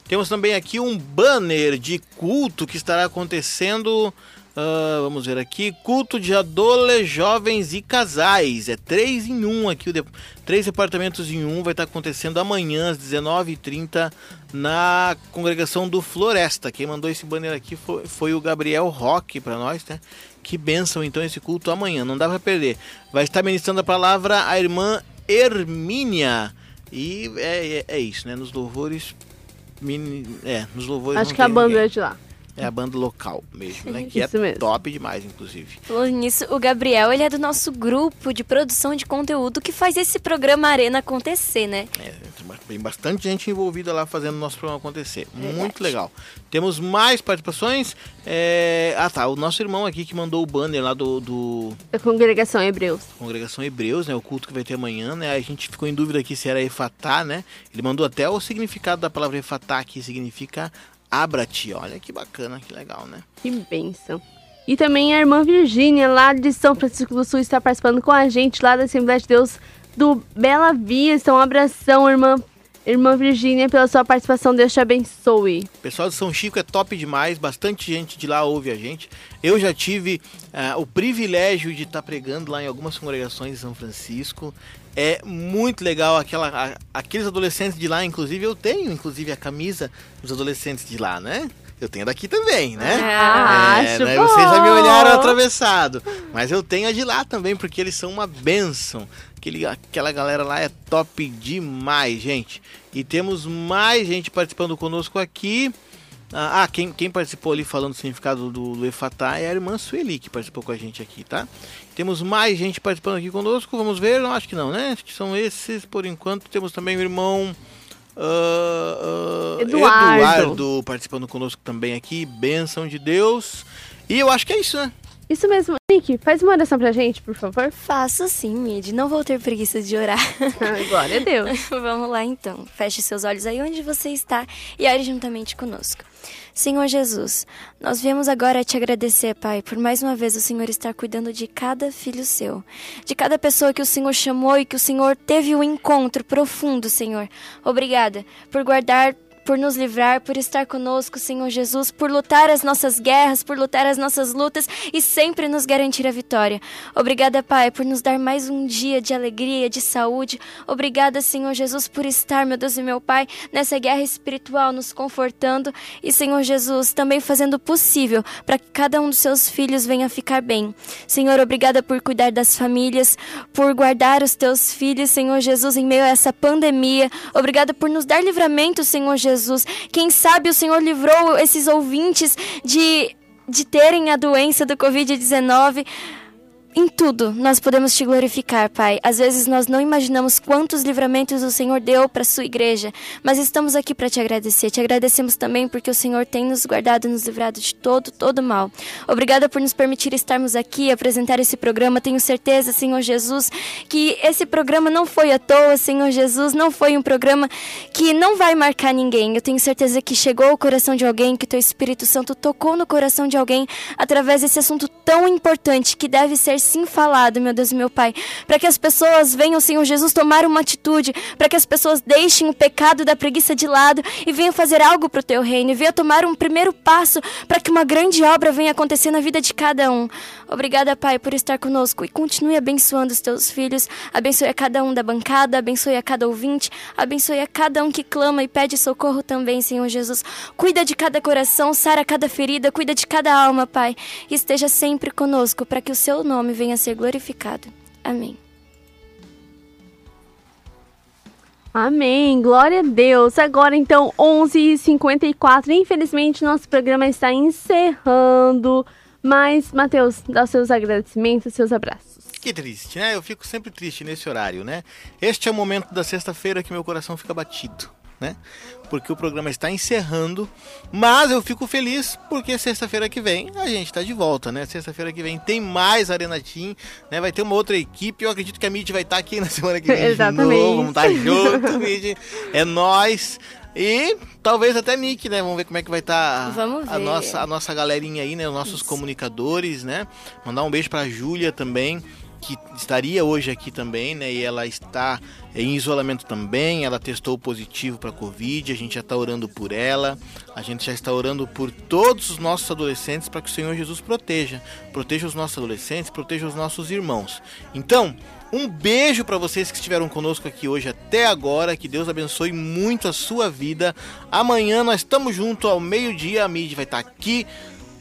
Speaker 5: Temos também aqui um banner de culto que estará acontecendo. Ah, vamos ver aqui. Culto de adolescentes, jovens e casais. É três em um aqui. de- Três departamentos em um. Vai estar acontecendo amanhã às 19h30 na congregação do Floresta. Quem mandou esse banner aqui foi, foi o Gabriel Roque para nós, né? Que benção então esse culto amanhã. Não dá para perder. Vai estar ministrando a palavra a irmã Hermínia. E é, é, é isso, né? Nos louvores Mini- é, nos louvores
Speaker 3: Acho que a banda
Speaker 5: ninguém.
Speaker 3: é de lá.
Speaker 5: É a banda local mesmo, né? Que
Speaker 3: Isso
Speaker 5: é
Speaker 3: mesmo.
Speaker 5: top demais, inclusive.
Speaker 4: Falando nisso, o Gabriel, ele é do nosso grupo de produção de conteúdo que faz esse programa Arena acontecer, né?
Speaker 5: É, tem bastante gente envolvida lá fazendo o nosso programa acontecer. Muito
Speaker 4: Verdade.
Speaker 5: legal. Temos mais participações. É, Ah, tá. O nosso irmão aqui que mandou o banner lá do, do
Speaker 3: Da congregação Hebreus.
Speaker 5: Congregação Hebreus, né? O culto que vai ter amanhã, né? A gente ficou em dúvida aqui se era Efatá, né? Ele mandou até o significado da palavra Efatá, que significa Abra-te. Olha que bacana, que legal, né?
Speaker 3: Que bênção. E também a irmã Virgínia, lá de São Francisco do Sul, está participando com a gente lá da Assembleia de Deus do Bela Vista. Um abração, irmã, irmã Virgínia, pela sua participação. Deus te abençoe.
Speaker 5: O pessoal de São Chico é top demais, bastante gente de lá ouve a gente. Eu já tive ah, o privilégio de estar pregando lá em algumas congregações de São Francisco. É muito legal aquela, a- aqueles adolescentes de lá, inclusive eu tenho, inclusive a camisa dos adolescentes de lá, né? Eu tenho daqui também, né?
Speaker 3: Ah,
Speaker 5: É,
Speaker 3: acho
Speaker 5: né?
Speaker 3: bom.
Speaker 5: Vocês já me olharam atravessado. Mas eu tenho a de lá também, porque eles são uma benção. Aquele, aquela galera lá é top demais, gente. E temos mais gente participando conosco aqui. Ah, ah, quem, quem participou ali falando o significado do, do Efatá é a irmã Sueli, que participou com a gente aqui, tá? Temos mais gente participando aqui conosco, vamos ver? Não, acho que não, né? Acho que são esses por enquanto. Temos também o irmão. ah, ah,
Speaker 3: Eduardo.
Speaker 5: Eduardo participando conosco também aqui, bênção de Deus. E eu acho que é isso, né?
Speaker 3: Isso mesmo. Nick, faz uma oração pra gente, por favor.
Speaker 4: Faço sim, Mid. Não vou ter preguiça de orar.
Speaker 3: Glória a Deus.
Speaker 4: Vamos lá então. Feche seus olhos aí onde você está e ore juntamente conosco. Senhor Jesus, nós viemos agora te agradecer, Pai, por mais uma vez o Senhor estar cuidando de cada filho seu, de cada pessoa que o Senhor chamou e que o Senhor teve um encontro profundo, Senhor. Obrigada por guardar por nos livrar, por estar conosco, Senhor Jesus, por lutar as nossas guerras, por lutar as nossas lutas e sempre nos garantir a vitória. Obrigada, Pai, por nos dar mais um dia de alegria, de saúde. Obrigada, Senhor Jesus, por estar, meu Deus e meu Pai, nessa guerra espiritual, nos confortando e, Senhor Jesus, também fazendo o possível para que cada um dos seus filhos venha ficar bem. Senhor, obrigada por cuidar das famílias, por guardar os teus filhos, Senhor Jesus, em meio a essa pandemia. Obrigada por nos dar livramento, Senhor Jesus. Quem sabe o Senhor livrou esses ouvintes de, de terem a doença do Covid-19. Em tudo nós podemos te glorificar, Pai. Às vezes nós não imaginamos quantos livramentos o Senhor deu para sua igreja, mas estamos aqui para te agradecer. Te agradecemos também porque o Senhor tem nos guardado e nos livrado de todo, todo mal. Obrigada por nos permitir estarmos aqui apresentar esse programa. Tenho certeza, Senhor Jesus, que esse programa não foi à toa, Senhor Jesus, não foi um programa que não vai marcar ninguém. Eu tenho certeza que chegou ao coração de alguém, que teu Espírito Santo tocou no coração de alguém através desse assunto tão importante que deve ser sim falado, meu Deus e meu Pai, para que as pessoas venham, Senhor Jesus, tomar uma atitude, para que as pessoas deixem o pecado da preguiça de lado e venham fazer algo para o teu reino, e venham tomar um primeiro passo para que uma grande obra venha acontecer na vida de cada um. Obrigada, Pai, por estar conosco e continue abençoando os teus filhos, abençoe a cada um da bancada, abençoe a cada ouvinte, abençoe a cada um que clama e pede socorro também, Senhor Jesus. Cuida de cada coração, sara cada ferida, cuida de cada alma, Pai, e esteja sempre conosco para que o seu nome venha a ser glorificado. Amém.
Speaker 3: Amém, glória a Deus. Agora então, 11h54. Infelizmente, nosso programa está encerrando. Mas, Matheus, dá os seus agradecimentos, seus abraços.
Speaker 5: Que triste, né? Eu fico sempre triste nesse horário, né? Este é o momento da sexta-feira que meu coração fica batido, né? Porque o programa está encerrando, mas eu fico feliz porque sexta-feira que vem a gente está de volta, né? Sexta-feira que vem tem mais Arena Team, né? Vai ter uma outra equipe. Eu acredito que a Mid vai estar aqui na semana que vem
Speaker 3: Exatamente.
Speaker 5: de novo. Vamos estar junto, Mid. É nós. E talvez até Nick, né? Vamos ver como é que vai estar
Speaker 4: Vamos
Speaker 5: a nossa, a nossa galerinha aí, né? Os nossos comunicadores, né? Mandar um beijo pra Júlia também, que estaria hoje aqui também, né? E ela está em isolamento também. Ela testou positivo para Covid. A gente já está orando por ela. A gente já está orando por todos os nossos adolescentes para que o Senhor Jesus proteja. Proteja os nossos adolescentes, proteja os nossos irmãos. Então, um beijo para vocês que estiveram conosco aqui hoje até agora. Que Deus abençoe muito a sua vida. Amanhã nós estamos junto ao meio-dia. A Mid vai estar aqui.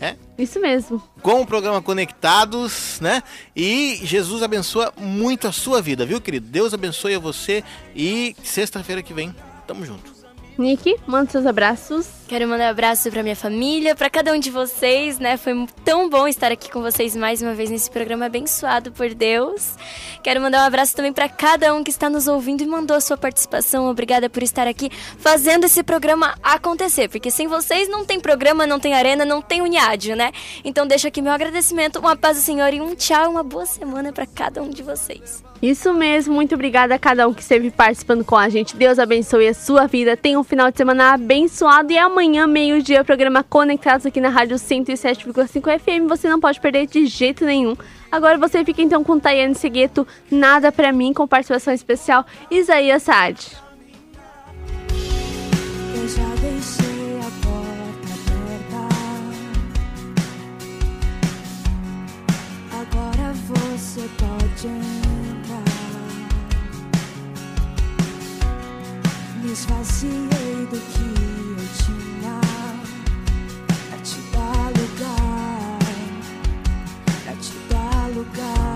Speaker 5: É,
Speaker 3: Isso mesmo.
Speaker 5: com o programa Conectados, né? E Jesus abençoa muito a sua vida, viu, querido? Deus abençoe a você e sexta-feira que vem, tamo junto.
Speaker 3: Nick, manda seus abraços.
Speaker 4: Quero mandar um abraço para minha família, para cada um de vocês, né? Foi tão bom estar aqui com vocês mais uma vez nesse programa abençoado por Deus. Quero mandar um abraço também para cada um que está nos ouvindo e mandou a sua participação. Obrigada por estar aqui fazendo esse programa acontecer, porque sem vocês não tem programa, não tem arena, não tem uniádio, né? Então deixo aqui meu agradecimento, uma paz do Senhor e um tchau, uma boa semana para cada um de vocês.
Speaker 3: Isso mesmo, muito obrigada a cada um que esteve participando com a gente. Deus abençoe a sua vida. Tenha um final de semana abençoado e amanhã, meio-dia, o programa Conectados aqui na Rádio 107,5 FM. Você não pode perder de jeito nenhum. Agora você fica então com Tayane Segueto, Nada Pra Mim, com participação especial Isaías Saad.
Speaker 6: esvaziei do que eu tinha pra te dar lugar, pra te dar lugar.